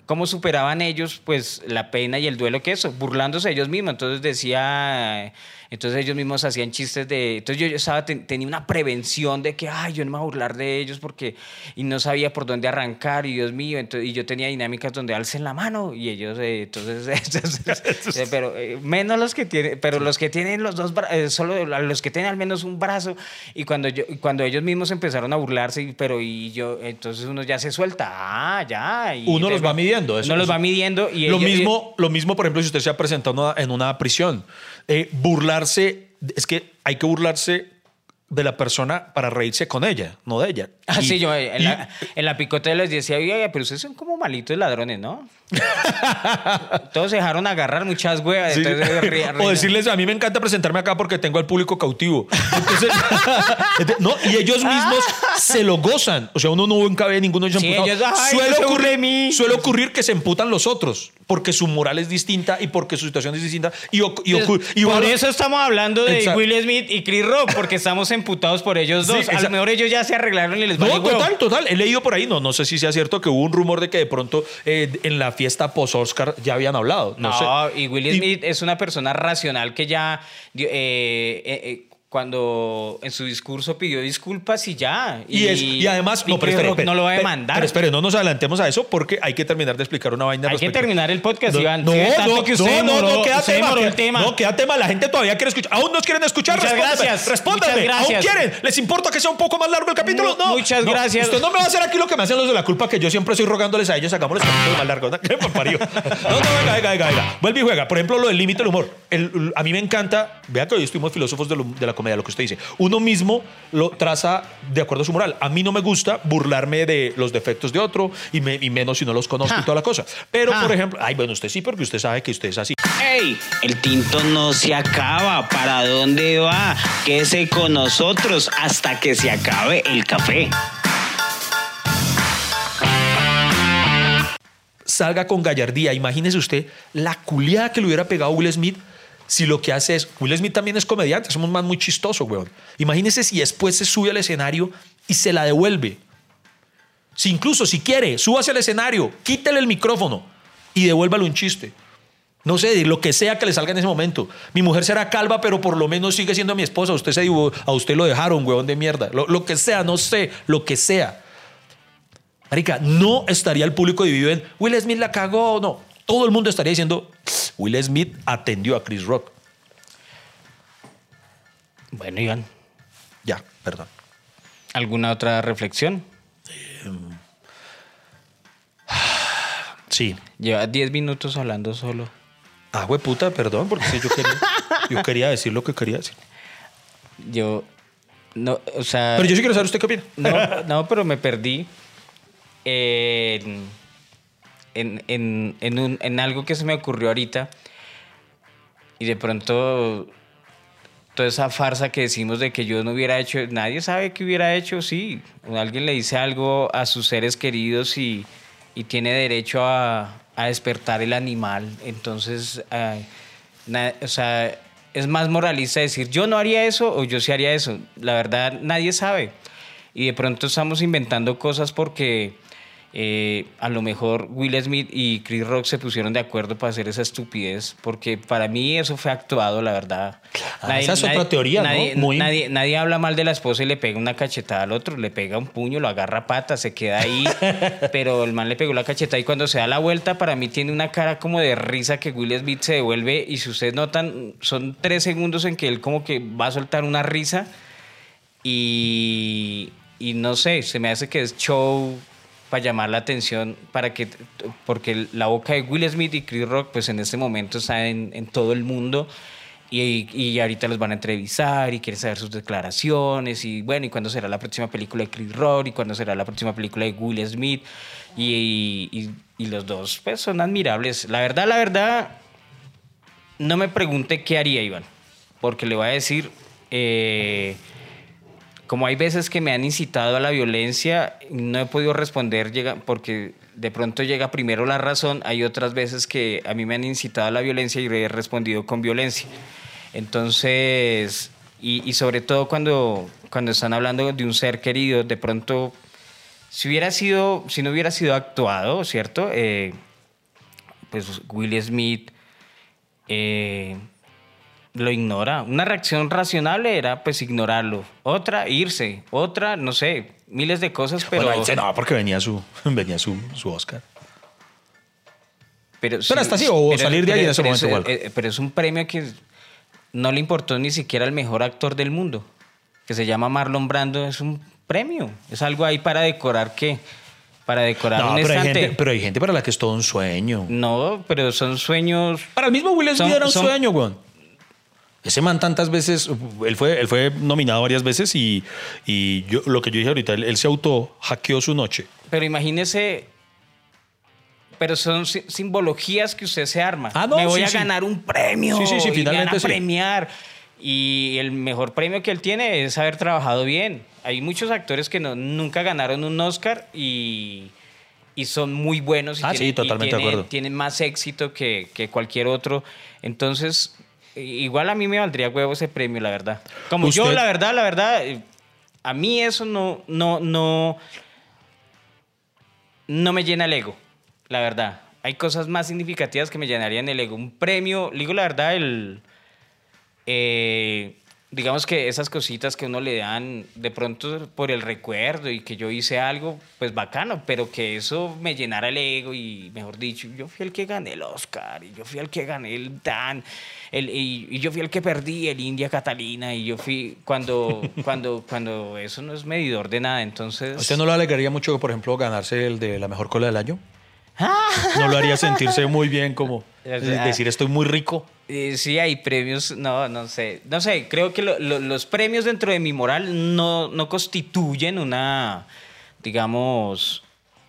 cómo superaban ellos pues la pena y el duelo que eso, burlándose ellos mismos. Entonces decía, entonces ellos mismos hacían chistes de, entonces yo, yo estaba, ten- tenía una prevención de que, ay, yo no me voy a burlar de ellos porque, y no sabía por dónde arrancar, y Dios mío, entonces, y yo tenía dinámicas donde alcen la mano, y ellos, eh, entonces, entonces, eh, pero eh, menos los que tienen, pero los que tienen los dos, eh, solo los que tienen al menos un brazo, y cuando yo, cuando ellos mismos empezaron a burlarse, pero y yo, entonces uno ya se suelta, ah, ya. y Uno los va midiendo, eso- Uno los eso- va midiendo, y lo, ellos- mismo, lo mismo, por ejemplo, si usted se ha presentado en una prisión. Eh, burlarse, es que hay que burlarse de la persona para reírse con ella, no de ella. Ah, Y- sí, yo en, y- la, en la picota les decía, oye, pero ustedes son como malitos ladrones, ¿no? Todos se dejaron agarrar muchas huevas. Sí. entonces, ri- ri- o decirles, a mí me encanta presentarme acá porque tengo al público cautivo. Entonces, no, y ellos mismos se lo gozan. O sea, uno no nunca ve ninguno de ellos Sí, ellos, "Ay, suele, ocurrir, de mí". suele ocurrir que se emputan los otros porque su moral es distinta y porque su situación es distinta. Y, y por eso estamos hablando de Exacto. Will Smith y Chris Rock, porque estamos emputados por ellos Sí, dos. a lo mejor ellos ya se arreglaron y les vale No, huevo. total, total. He leído por ahí, no, no sé si sea cierto que hubo un rumor de que de pronto eh, en la fiesta post-Oscar ya habían hablado. No, No, sé. y Will Smith es una persona racional que ya eh, eh, cuando en su discurso pidió disculpas y ya. Y, es- y además, y no, pero espere, espere, no lo va a demandar. Pero espere, no nos adelantemos a eso porque hay que terminar de explicar una vaina. Hay que respecto- terminar el podcast, no, Iván. No, Sí, no, que usted no, no, demoró- no, queda tema. queda- tema. No, queda tema. La gente todavía quiere escuchar. ¿Aún nos quieren escuchar? Muchas Respóndame, gracias. Respóndame. Muchas gracias. ¿Aún quieren? ¿Les importa que sea un poco más largo el capítulo? No. muchas gracias. Usted no me va a hacer aquí lo que me hacen los de la culpa, que yo siempre estoy rogándoles a ellos, hagamos los capítulos más largos. ¿Qué parido? No, no, venga, venga, venga, venga. Vuelve y juega. Por ejemplo, lo del límite del humor. El- a mí me encanta, vea que hoy estuvimos filósofos de, lo- de la comedia, lo que usted dice. Uno mismo lo traza de acuerdo a su moral. A mí no me gusta burlarme de los defectos de otro y, me- y menos si no los conozco y Ja. toda la cosa. Pero, Ja. por ejemplo, ay, bueno, usted sí, porque usted sabe que usted es así. ¡Ey! El tinto no se acaba. ¿Para dónde va? Quédese con nosotros hasta que se acabe el café. salga con gallardía. Imagínese usted la culiada que le hubiera pegado Will Smith si lo que hace es. Will Smith también es comediante, somos más muy chistoso, weón. Imagínese si después se sube al escenario y se la devuelve. Si incluso, si quiere, súbase al escenario, quítele el micrófono y devuélvale un chiste. No sé, lo que sea que le salga en ese momento. Mi mujer será calva, pero por lo menos sigue siendo mi esposa. Usted se a usted lo dejaron, huevón de mierda. Lo, lo que sea, no sé, lo que sea. Marica, no estaría el público dividido en Will Smith la cagó. No, todo el mundo estaría diciendo Will Smith atendió a Chris Rock. Bueno, Iván, Ya, perdón. ¿alguna otra reflexión? Sí. Lleva 10 minutos hablando solo. Ah, puta, perdón, porque sí, yo quería, yo quería decir lo que quería decir. Yo. No, o sea. Pero yo sí quiero saber usted qué opina. No, no, pero me perdí en, en, en, en un- en algo que se me ocurrió ahorita. Y de pronto, toda esa farsa que decimos de que yo no hubiera hecho, nadie sabe qué hubiera hecho, sí. Alguien le dice algo a sus seres queridos y, y tiene derecho a, a despertar el animal. Entonces, ay, na- o sea, es más moralista decir yo no haría eso o yo sí haría eso. La verdad, nadie sabe. Y de pronto estamos inventando cosas porque eh, a lo mejor Will Smith y Chris Rock se pusieron de acuerdo para hacer esa estupidez, porque para mí eso fue actuado, la verdad. Ah, esa es otra teoría, ¿no? nadie, Muy- nadie, nadie habla mal de la esposa y le pega una cachetada al otro, le pega un puño, lo agarra a pata, se queda ahí, pero el man le pegó la cachetada y cuando se da la vuelta, para mí tiene una cara como de risa que Will Smith se devuelve y si ustedes notan, son tres segundos en que él como que va a soltar una risa Y, y no sé, se me hace que es show para llamar la atención, para que, porque la boca de Will Smith y Chris Rock, pues en este momento está en, en todo el mundo y, y ahorita los van a entrevistar y quieren saber sus declaraciones y bueno, y cuándo será la próxima película de Chris Rock y cuándo será la próxima película de Will Smith y, y- y los dos pues son admirables. La verdad, la verdad, no me pregunte qué haría Iván, porque le voy a decir... eh, como hay veces que me han incitado a la violencia, no he podido responder llega, porque de pronto llega primero la razón, hay otras veces que a mí me han incitado a la violencia y he respondido con violencia. Entonces, y, y sobre todo cuando, cuando están hablando de un ser querido, de pronto, si hubiera sido, si no hubiera sido actuado, ¿cierto? Eh, pues Will Smith eh, lo ignora. Una reacción razonable era pues ignorarlo. Otra, irse. Otra, no sé, miles de cosas, pero... Bueno, se no, porque venía su, venía su, su Oscar. Pero, Pero hasta así, o salir de ahí en ese momento es, igual. eh, pero es un premio que no le importó ni siquiera al mejor actor del mundo, que se llama Marlon Brando. Es un premio. Es algo ahí para decorar qué? Para decorar No, un pero hay, estante. gente, pero hay gente para la que es todo un sueño. No, pero son sueños... Para el mismo Will Smith era un son- sueño, weón. Ese man tantas veces, él fue, él fue nominado varias veces y, y yo, lo que yo dije ahorita, él, él se auto hackeó su noche. Pero imagínese. Pero son si- simbologías que usted se arma. Ah, no, Me voy sí, a sí. ganar un premio. Sí, sí, sí, y me finalmente van a sí. premiar. Y el mejor premio que él tiene es haber trabajado bien. Hay muchos actores que no, nunca ganaron un Oscar y, y son muy buenos. Y Ah, sí, tienen- y totalmente de tienen- acuerdo. Tienen más éxito que, que cualquier otro. Entonces, igual a mí me valdría huevo ese premio, la verdad. Como yo, la verdad, la verdad, eh, a mí eso no, no, no, no me llena el ego, la verdad. Hay cosas más significativas que me llenarían el ego. Un premio, digo la verdad, el, eh, digamos que esas cositas que uno le dan de pronto por el recuerdo y que yo hice algo, pues bacano, pero que eso me llenara el ego y, mejor dicho, yo fui el que gané el Oscar y yo fui el que gané el Dan el, y, y yo fui el que perdí el India Catalina y yo fui cuando, cuando, cuando eso no es medidor de nada, entonces... ¿A usted no le alegraría mucho, por ejemplo, ganarse el de la mejor cola del año? ¿No lo haría sentirse muy bien como decir estoy muy rico? Eh, sí, hay premios, no, no sé. No sé, creo que lo- lo- los premios dentro de mi moral no, no constituyen una, digamos,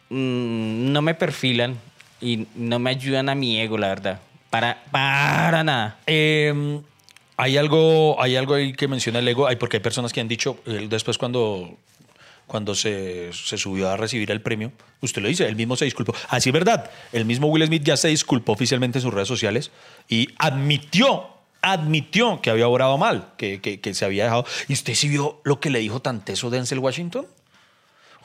mm, no me perfilan y no me ayudan a mi ego, la verdad. Para, para nada. Eh, hay algo, hay algo ahí que menciona el ego, hay, porque hay personas que han dicho, él después cuando, cuando se, se subió a recibir el premio, usted lo dice, él mismo se disculpó. Así es verdad, el mismo Will Smith ya se disculpó oficialmente en sus redes sociales y admitió, admitió que había obrado mal, que, que, que se había dejado. ¿Y usted sí vio lo que le dijo tan teso Denzel Washington?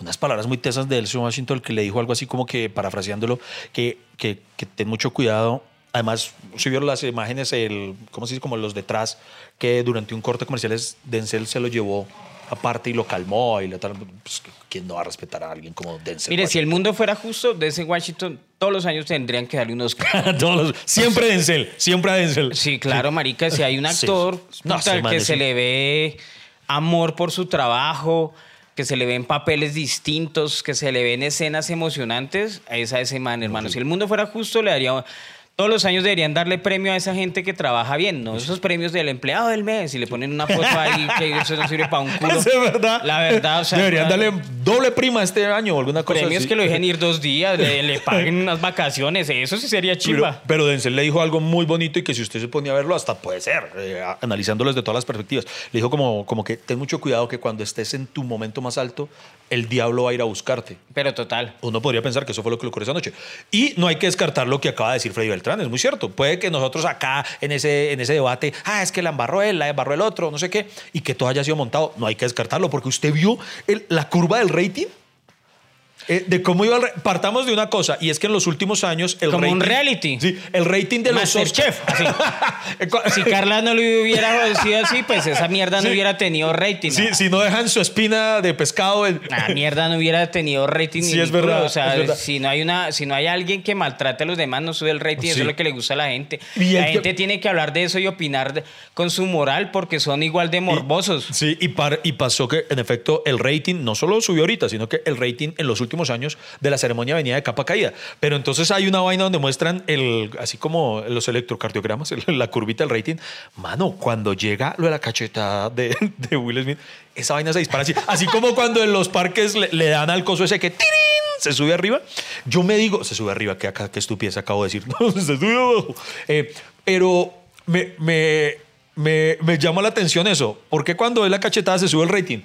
unas palabras muy tesas de Denzel Washington que le dijo algo así como que, parafraseándolo, que, que, que ten mucho cuidado. Además, si vieron las imágenes, el, ¿cómo se dice? Como los detrás, que durante un corte comercial Denzel se lo llevó aparte y lo calmó y le tal. Pues, ¿Quién no va a respetar a alguien como Denzel? Mire, si el mundo fuera justo, desde Washington todos los años tendrían que darle un Oscar. Todos los- siempre Denzel, siempre a Denzel. Sí, claro, marica, si hay un Sí. actor No, puta, ese man que es se le ve amor por su trabajo, que se le ven papeles distintos, que se le ven escenas emocionantes, a esa ese man, hermano. Si el mundo fuera justo, le daría todos los años deberían darle premio a esa gente que trabaja bien, ¿no? Esos premios del empleado del mes y le ponen una foto ahí que eso no sirve para un culo. Es verdad. La verdad, o sea, Deberían darle doble prima este año o alguna cosa premios así. que lo dejen ir dos días, le, le paguen unas vacaciones, eso sí sería Pero, chimba. pero Denzel le dijo algo muy bonito y que si usted se ponía a verlo, hasta puede ser, eh, analizándolo desde todas las perspectivas. Le dijo como, como que ten mucho cuidado que cuando estés en tu momento más alto, el diablo va a ir a buscarte. Pero total. Uno podría pensar que eso fue lo que le ocurrió esa noche. Y no hay que descartar lo que acaba de decir Freddy Beltrán, es muy cierto. Puede que nosotros acá en ese, en ese debate, ah, es que la embarró él, la embarró el otro, no sé qué, y que todo haya sido montado, no hay que descartarlo, porque usted vio la curva del rating. Eh, de cómo iba el partamos de una cosa y es que en los últimos años el Como un reality. sí el rating de los Masterchef, Oscar- Eh, Si Carla no lo hubiera sido así, pues esa mierda no Sí. hubiera tenido rating. Sí, si no dejan su espina de pescado La mierda no hubiera tenido rating. Sí, es verdad, O sea, es verdad. si no hay una, si no hay alguien que maltrate a los demás, no sube el rating. Eso es lo que le gusta a la gente. Y la que- gente tiene que hablar de eso y opinar de- con su moral porque son igual de morbosos. Sí, y, par- y pasó que en efecto el rating no solo subió ahorita, sino que el rating en los últimos años de la ceremonia venía de capa caída. Pero entonces hay una vaina donde muestran el, así como los electrocardiogramas, el- la curvita del rating. Mano, cuando llega lo de la cachetada de, de Will Smith, esa vaina se dispara así. Así como cuando en los parques le, le dan al coso ese que ¡tirín! se sube arriba. Yo me digo, se sube arriba, que acá, qué estupidez acabo de decir. No, se sube abajo. Eh, pero me, me, me, me llama la atención eso. ¿Por qué cuando es la cachetada se sube el rating?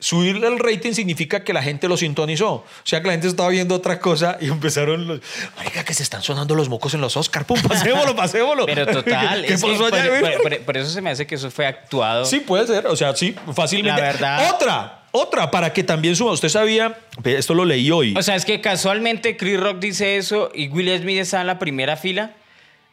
Subirle el rating significa que la gente lo sintonizó. O sea, que la gente estaba viendo otra cosa y empezaron los. Marica, que se están sonando los mocos en los Oscar. Pum, pasémoslo, pasémoslo. Pero total, ¿Qué es pasó por, allá? por- por- por eso se me hace que eso fue actuado. Sí, puede ser. O sea, sí, fácilmente. La verdad. Otra, otra, para que también suba. Usted sabía, esto lo leí hoy. O sea, es que casualmente Chris Rock dice eso y Will Smith está en la primera fila.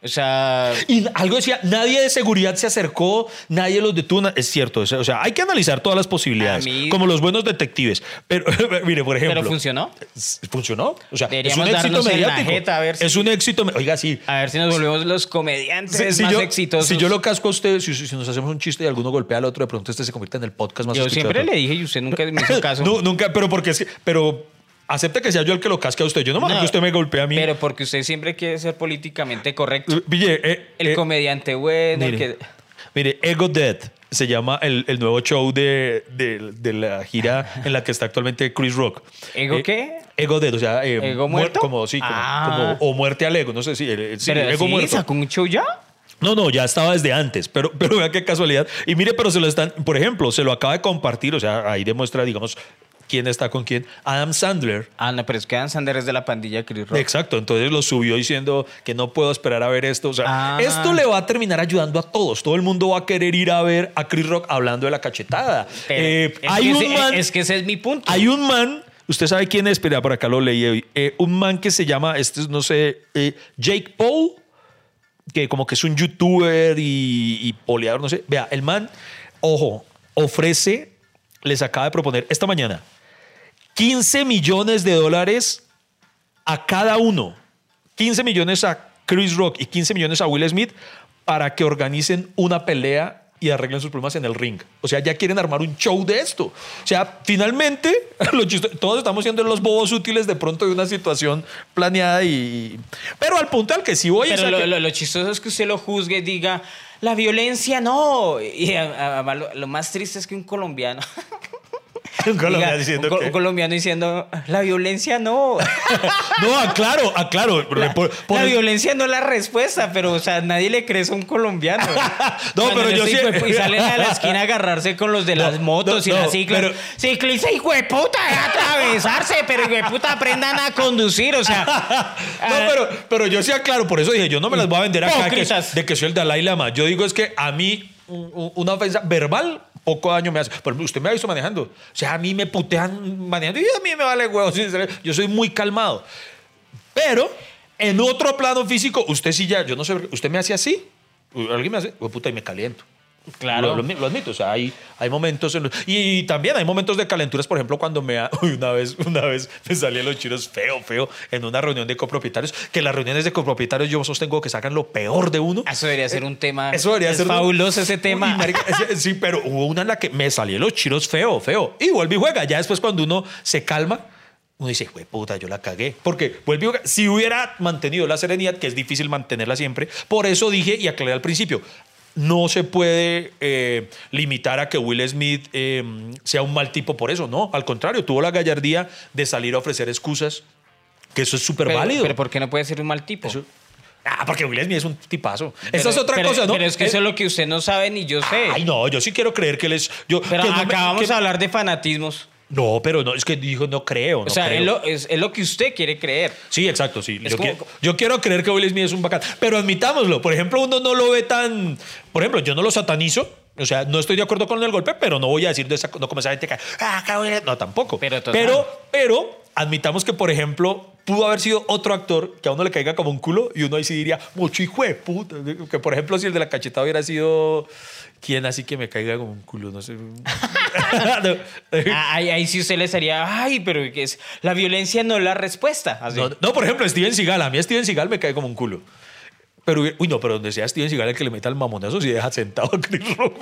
O sea, Y algo decía, nadie de seguridad se acercó, nadie los detuvo. Es cierto, o sea, hay que analizar todas las posibilidades, A mí- como los buenos detectives. Pero, mire, por ejemplo. pero funcionó. ¿Funcionó? O sea, Deberíamos es un éxito mediático. jeta, a ver si- Es un éxito. Oiga, sí. A ver si nos volvemos los comediantes Si, si más yo, exitosos. si yo lo casco a usted, si, si nos hacemos un chiste y alguno golpea al otro, de pronto este se convierte en el podcast más Yo escuchado. siempre le dije y usted nunca me hizo caso. No, nunca, pero porque es que, pero acepte que sea yo el que lo casque a usted. Yo no me No, que usted me golpee a mí. Pero porque usted siempre quiere ser políticamente correcto. Pille, eh, El eh, comediante bueno, el Mire, que... mire, Ego Dead se llama el, el nuevo show de, de- de la gira en la que está actualmente Chris Rock. ¿Ego Eh, qué? Ego Dead, o sea, ¿Ego muer- muerto? Como, sí, como, Ah. como- o muerte al ego, no sé si, sí, Pero Ego sí, muerto. sacó un show ya. No, no, ya estaba desde antes, pero, pero vea qué casualidad. Y mire, pero se lo están, por ejemplo, se lo acaba de compartir, o sea, ahí demuestra, digamos, quién está con quién. Adam Sandler. Ah, no, pero es que Dan Sanders es de la pandilla Chris Rock. Exacto, entonces lo subió diciendo que no puedo esperar a ver esto. O sea, Ah. esto le va a terminar ayudando a todos. Todo el mundo va a querer ir a ver a Chris Rock hablando de la cachetada. Pero Eh, es, hay que un ese, man, es que ese es mi punto. hay un man, usted sabe quién es, espera, por acá lo leí hoy. Eh, un man que se llama, este es, no sé, eh, Jake Paul, que como que es un youtuber y, y poleador, no sé. Vea, el man, ojo, ofrece, les acaba de proponer esta mañana 15 millones de dólares a cada uno. 15 millones a Chris Rock y 15 millones a Will Smith para que organicen una pelea y arreglen sus problemas en el ring. O sea, ya quieren armar un show de esto. O sea, finalmente, todos estamos siendo los bobos útiles de pronto de una situación planeada y... Pero al punto al que sí voy Pero a lo, que- lo- lo chistoso es que usted lo juzgue y diga, la violencia no. Y a- a- a- lo, lo más triste es que un colombiano. Un colombiano diga, diciendo un, co- que- un colombiano diciendo, la violencia no. No, aclaro, aclaro. La, Por- por- la violencia no es la respuesta, pero o sea, nadie le cree a un colombiano. No, Cuando pero yo sí- Y salen a la esquina a agarrarse con los de No, las motos no, y no, las ciclas. pero- Ciclista, hijo de puta, atravesarse, pero hijo de puta, aprendan a conducir, o sea. No, pero, pero yo sí aclaro, por eso dije, yo no me las voy a vender acá que- de que soy el Dalai Lama. Yo digo es que a mí un- un- una ofensa verbal poco daño me hace. Por usted me ha visto manejando. O sea, a mí me putean manejando y a mí me vale huevo. Yo soy muy calmado. Pero en otro plano físico, usted sí ya, yo no sé, usted me hace así. Alguien me hace, "Hue puta, y me caliento. Claro. Lo, lo- lo admito, o sea, hay, hay momentos en los- y, también hay momentos de calenturas, por ejemplo, cuando me ha- uy, una vez, una vez me salí los chiros feo, feo, en una reunión de copropietarios, que las reuniones de copropietarios yo sostengo que sacan lo peor de uno. Eso debería ser un tema. Eso debería es ser fabuloso ese Uy, tema. marica, es- sí, pero hubo una en la que me salí los chiros feo, feo. Y vuelve y juega. Ya después, cuando uno se calma, uno dice, güey, puta, yo la cagué. Porque juega. Si hubiera mantenido la serenidad, que es difícil mantenerla siempre, por eso dije y aclaré al principio. No se puede eh, limitar a que Will Smith eh, sea un mal tipo por eso, no. Al contrario, tuvo la gallardía de salir a ofrecer excusas, que eso es súper válido. pero ¿por qué no puede ser un mal tipo? Eso- Ah, porque Will Smith es un tipazo. Pero- Esa es otra pero- cosa, ¿no? Pero es que eso es lo que usted no sabe ni yo sé. Ay, no, yo sí quiero creer que él es. Yo, pero que no me- acabamos a hablar de fanatismos. No, pero no, es que dijo, no creo. No o sea, creo. es lo, es, es lo que usted quiere creer. Sí, exacto, sí. Yo, como- quiero, yo quiero creer que Will Smith es un bacán. Pero admitámoslo. Por ejemplo, uno no lo ve tan. Por ejemplo, yo no lo satanizo. O sea, no estoy de acuerdo con el golpe, pero no voy a decir de esa, no como esa gente que. Ah, acá Will-". No, tampoco. Pero, pero admitamos que, por ejemplo, pudo haber sido otro actor que a uno le caiga como un culo y uno ahí sí diría, mucho hijo de puta. Que, por ejemplo, si el de la cachetada hubiera sido. ¿Quién así que me caiga como un culo? No sé. No. Ah, Ahí, ahí sí usted le sería, ay, pero que es, la violencia no es la respuesta. Así. No, no, por ejemplo, Steven Seagal. A mí Steven Seagal me cae como un culo. Pero, uy, no, pero donde sea Steven Seagal el que le meta el mamonazo si deja sentado a Chris Rock.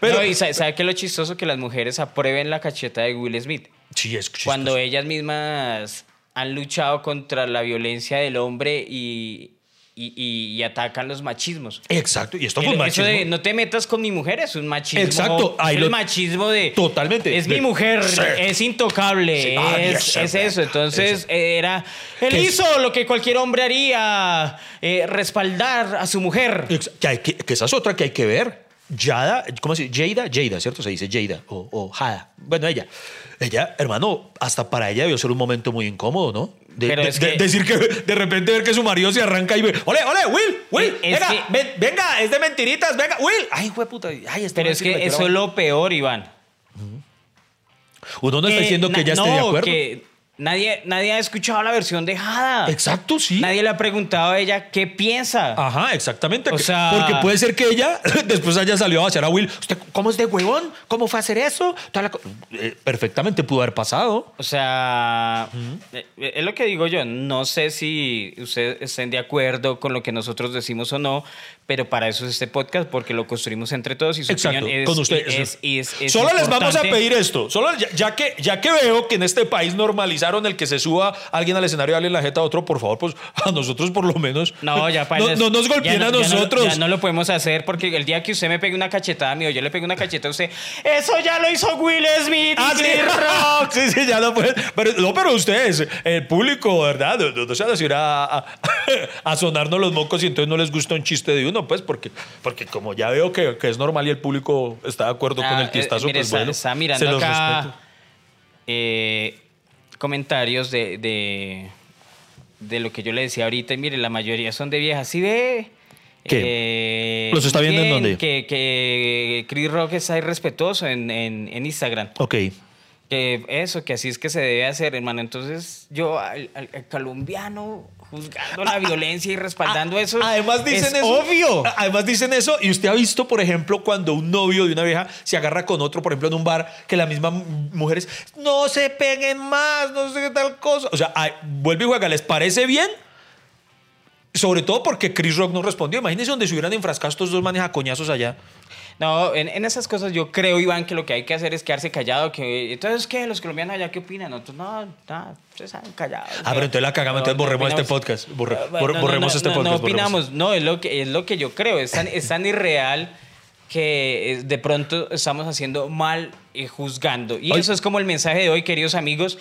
Pero, No, y sa- sabe qué es lo chistoso que las mujeres aprueben la cacheta de Will Smith. sí, es chistoso. Cuando ellas mismas han luchado contra la violencia del hombre y, y, y- y atacan los machismos. Exacto, y esto fue un machismo. de no te metas con mi mujer es un machismo. Exacto, ahí es el machismo de. Totalmente. Es De- mi mujer, Sí. es intocable, Sí. Ah, es, eso. Entonces, era. Él Que es- hizo lo que cualquier hombre haría: eh, respaldar a su mujer. Ex- Que, hay que, que esa es otra que hay que ver. Jada, ¿cómo se dice? Jada, Jada, ¿cierto? Se dice Jada o, o Jada. Bueno, ella. Ella, hermano, hasta para ella debió ser un momento muy incómodo, ¿no? De, Pero de- es de- que- decir que de repente ver que su marido se arranca y ve, ole, ole, Will, Will, Es venga, que- ven- venga, es de mentiritas, venga, Will. Ay, fue puta, ay, este Pero es que eso es lo peor, Iván. Uno no está Que diciendo que ella esté de acuerdo. que nadie, nadie ha escuchado la versión de Jada. Exacto, sí. Nadie le ha preguntado a ella qué piensa. Ajá, exactamente. O sea- Porque puede ser que ella después haya salido a vaciar a Will. ¿Usted cómo es de huevón? ¿Cómo fue a hacer eso? La Eh, perfectamente pudo haber pasado. O sea, eh, es lo que digo yo. No sé si ustedes estén de acuerdo con lo que nosotros decimos o no, pero para eso es este podcast, porque lo construimos entre todos y su Exacto, opinión es, con ustedes. es- es- es Solo les vamos a pedir esto. Solo ya, ya que, ya que veo que en este país normalizaron el que se suba alguien al escenario y darle la jeta a otro, por favor, pues a nosotros por lo menos. No, ya para no, no nos golpeen a no- ya no- nosotros. Ya no, lo podemos hacer porque el día que usted me pegue una cachetada a mí o yo le pegue una cachetada a usted, eso ya lo hizo Will Smith. Ah, sí, Rock". sí, sí, ya no pueden. Pero, no, pero ustedes, el público, ¿verdad? No, se van a, a sonarnos los mocos y entonces no les gusta un chiste de uno, pues, porque, porque como ya veo que, que es normal y el público está de acuerdo con Ah, el tiestazo, eh, mire, pues está, bueno. está se los acá respeto. eh, comentarios de, de, de lo que yo le decía ahorita y mire, la mayoría son de viejas. ¿Sí ve? ¿Qué? Eh, ¿Los está viendo en dónde? Que, que Chris Rock está irrespetuoso en, en, en Instagram. Ok. Que eso, que así es que se debe hacer, hermano. Entonces, yo al, al- al colombiano juzgando la violencia y respaldando eso. Ah, Además dicen es eso. obvio. Además dicen eso. Y usted ha visto, por ejemplo, cuando un novio de una vieja se agarra con otro, por ejemplo, en un bar, que la misma m- mujer es, no se peguen más, no sé qué tal cosa. O sea, ay, vuelve y juega, ¿les parece bien? Sobre todo porque Chris Rock no respondió. Imagínense donde se hubieran enfrascado estos dos manes a coñazos allá. No, en, en esas cosas yo creo, Iván, que lo que hay que hacer es quedarse callado. Que, entonces, ¿qué? ¿Los colombianos allá qué opinan? Nosotros, no, no, ustedes saben callados. Ah, pero entonces la cagamos, entonces borremos este podcast. Borre- Ah, borre- no, no, borremos no, este no, podcast, No borremos. opinamos, no, es lo que, es lo que yo creo. Es tan, es tan irreal que eh, de pronto estamos haciendo mal y juzgando. Y Oye. eso es como el mensaje de hoy, queridos amigos.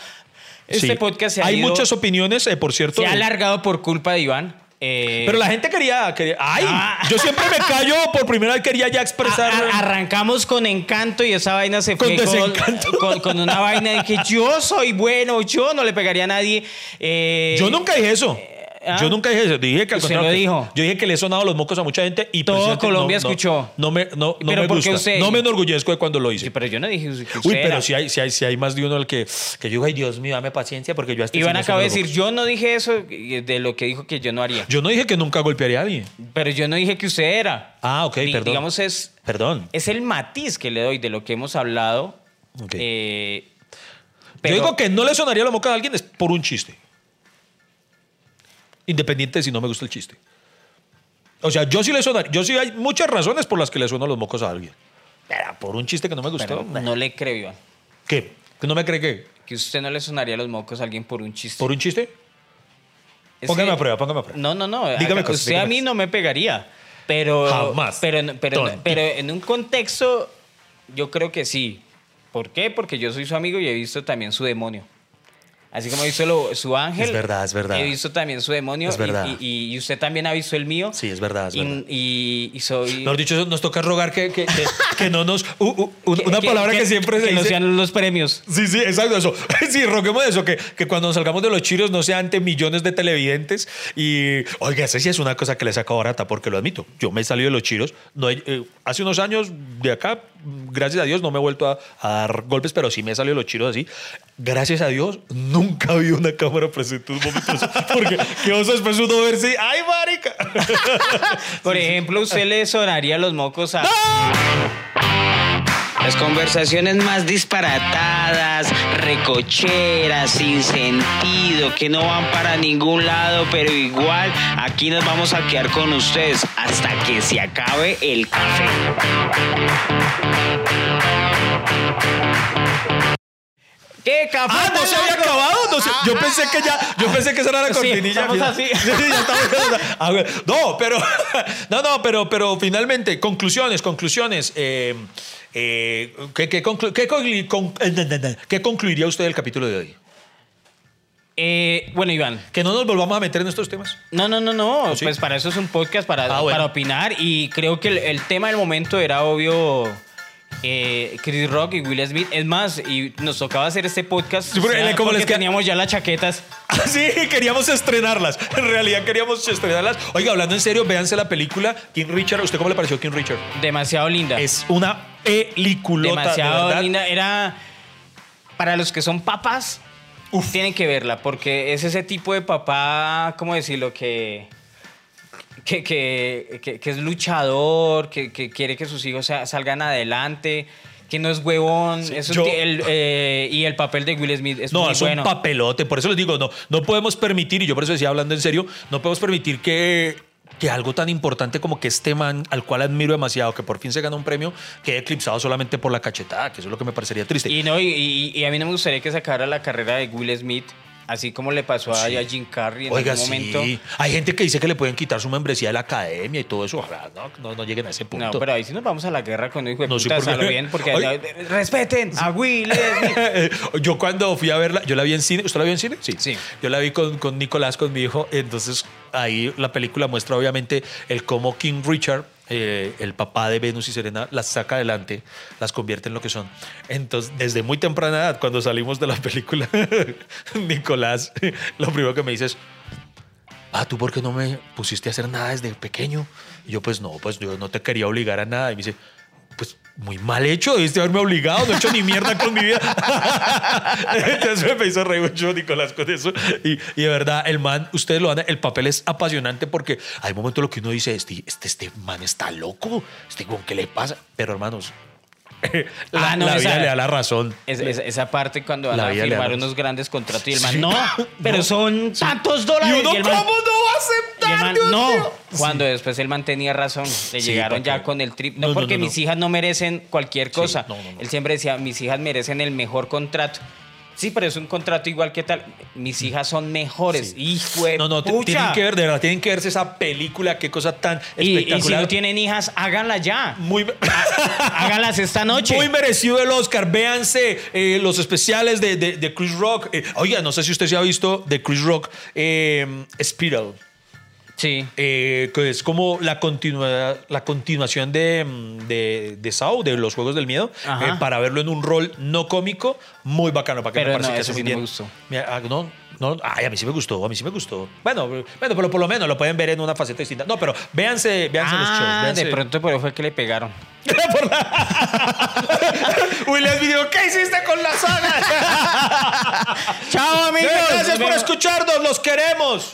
Este Sí. podcast se ha Hay ido- muchas opiniones, eh, por cierto. se ha alargado por culpa de Iván. Eh, Pero la gente quería, quería- ay, Ah. yo siempre me callo, por primera vez quería ya expresar. A- a- arrancamos con encanto y esa vaina se Con fue con, con- con una vaina de que yo soy bueno, yo no le pegaría a nadie. Eh, Yo nunca dije eso. ¿Ah? Yo nunca dije eso. Dije que al Usted lo dijo. Yo dije que le he sonado los mocos a mucha gente y Todo Colombia no- no- escuchó. No, me, no, no me ¿por qué gusta. usted? No me enorgullezco de cuando lo hice. Sí, pero yo no dije que usted Uy, pero si hay, si, hay, si hay más de uno al que, que yo ay Dios mío, dame paciencia porque yo a este sí Iván no acaba de decir, yo no dije eso eh, de lo que dijo que yo no haría. Yo no dije que nunca golpearía a alguien. Pero yo no dije que usted era. Ah, ok, Di- perdón. Digamos, es, Perdón. es el matiz que le doy de lo que hemos hablado. Ok. Eh, Yo pero- digo que no le sonaría la moca a alguien es por un chiste. Independiente de si no me gusta el chiste. O sea, yo sí le sonaría. Yo sí hay muchas razones por las que le sueno los mocos a alguien. Pero por un chiste que no me gustó. pero no le creo, Iván. ¿Qué? ¿Que no me cree que? Que usted no le sonaría los mocos a alguien por un chiste. ¿Por un chiste? Es Póngame que- a prueba, póngame a prueba. No, no, no. Dígame Acá- cosas, usted dígame a mí no me pegaría. Pero, Jamás. Pero, pero, pero en un contexto, yo creo que sí. ¿Por qué? Porque yo soy su amigo y he visto también su demonio. Así como he visto lo- su ángel. Es verdad, es verdad. He visto también su demonio. Es y- verdad. Y, y usted también ha visto el mío. Sí, es verdad, es y, verdad. Y, y soy. Mejor dicho, nos toca rogar que, que, que, que no nos... u- u- un- que- una palabra que, siempre se que no dice... sean los premios. Sí, sí, exacto, eso. Sí, roguemos eso, que, que cuando nos salgamos de los chiros no sea ante millones de televidentes. Y, oiga, esa sí es una cosa que le saca barata, porque lo admito. Yo me he salido de los chiros. No, eh, hace unos años de acá gracias a Dios no me he vuelto a, a dar golpes, pero sí me he salido los chiros así. Gracias a Dios nunca vi una cámara presente en un momento así, porque qué oso después uno ver si, ¡ay, marica! Por ejemplo, usted le sonaría los mocos a. Las conversaciones más disparatadas, recocheras, sin sentido, que no van para ningún lado, pero igual aquí nos vamos a quedar con ustedes hasta que se acabe el café. ¿Qué café? ¡Ah, no se había acabado! No sé, yo pensé que ya, yo pensé que esa era la cortinilla. así. Sí, ya estamos- Ah, bueno. no, pero, no, no, pero, pero finalmente, conclusiones, conclusiones. Eh, eh, ¿qué, qué conclu- qué con- eh, qué concluiría usted del capítulo de hoy? Eh, bueno, Iván. Que no nos volvamos a meter en estos temas. No, no, no, no. ¿Ah, sí? Pues para eso es un podcast, para, Ah, bueno. para opinar. Y creo que el, el tema del momento era obvio. Eh, Chris Rock y Will Smith. Es más, y nos tocaba hacer este podcast. Sí, porque, o sea, como porque les teníamos ya las chaquetas. Sí, queríamos estrenarlas. En realidad queríamos estrenarlas. Oiga, hablando en serio, véanse la película King Richard. ¿Usted cómo le pareció King Richard? Demasiado linda. Es una peliculota. de demasiado verdad. linda. Era. Para los que son papás, tienen que verla, porque es ese tipo de papá, ¿cómo decirlo? Que. Que, que, que- que es luchador, que, que quiere que sus hijos sa- salgan adelante, que no es huevón. Eso yo- ti- el, eh, y el papel de Will Smith es No, muy es bueno. un papelote. Por eso les digo, no, no podemos permitir, y yo por eso decía hablando en serio, no podemos permitir que, que algo tan importante como que este man, al cual admiro demasiado, que por fin se gana un premio, quede eclipsado solamente por la cachetada, que eso es lo que me parecería triste. Y, no, y, y- y a mí no me gustaría que sacara la carrera de Will Smith, así como le pasó a, Sí. a Jim Carrey en Oiga, algún momento. sí. Hay gente que dice que le pueden quitar su membresía de la academia y todo eso. Ojalá no, no, no lleguen a ese punto. No, pero ahí sí nos vamos a la guerra con hijo de No, sí, putas, porque- lo bien, porque respeten a Will yo cuando fui a verla, yo la vi en cine. ¿Usted la vio en cine? Sí. Sí. Yo la vi con, con Nicolás, con mi hijo. Entonces ahí la película muestra obviamente el cómo King Richard, eh, el papá de Venus y Serena, las saca adelante, las convierte en lo que son. Entonces, desde muy temprana edad, cuando salimos de la película, Nicolás, lo primero que me dice es, ah, ¿tú por qué no me pusiste a hacer nada desde pequeño? Y yo, pues no, pues yo no te quería obligar a nada. Y me dice, muy mal hecho, debiste haberme obligado, no he hecho ni mierda con mi vida. Entonces me hizo reír mucho Nicolás con eso. Y, y de verdad, el man, ustedes lo van a, el papel es apasionante porque hay momentos en lo que uno dice, este, este, este man está loco, este con qué le pasa. Pero hermanos, la, Ah, no, la vida esa- le da la razón. Es- es- esa parte cuando van La a vida firmar unos grandes contratos y el man, Sí. no, pero son tantos dólares. Y uno, el man- ¿cómo no va a y el aceptar? man, Dios no, cuando después el man tenía razón, le llegaron ¿para ya con el trip. No, porque no, mis hijas no merecen cualquier cosa. Él siempre decía, mis hijas merecen el mejor contrato. Sí, pero es un contrato igual que tal. Mis hijas son mejores. Hijo de No, no, pucha. tienen que ver, de verdad, tienen que verse esa película, qué cosa tan Y, y si espectacular. no tienen hijas, háganla ya. Muy, Háganlas esta noche. Muy merecido el Oscar. Véanse eh, los especiales de, de- de Chris Rock. Eh, oiga, no sé si usted se ha visto de Chris Rock, eh, Spiral. Sí. eh, que es como la, continua- la continuación de, mm, de, de Saw, de los Juegos del Miedo, eh, para verlo en un rol no cómico, muy bacano. Para que Pero me parece no, que hace sí muy no me bien. gustó. Mira, ah, no, no, ay, a mí sí me gustó, a mí sí me gustó. Bueno, bueno, pero por lo menos lo pueden ver en una faceta distinta. No, pero véanse, véanse los shows. Ah, véanse- de pronto por eso fue que le pegaron. William dijo, ¿qué hiciste con la saga? Chao, amigos. Gracias por escucharnos, los queremos.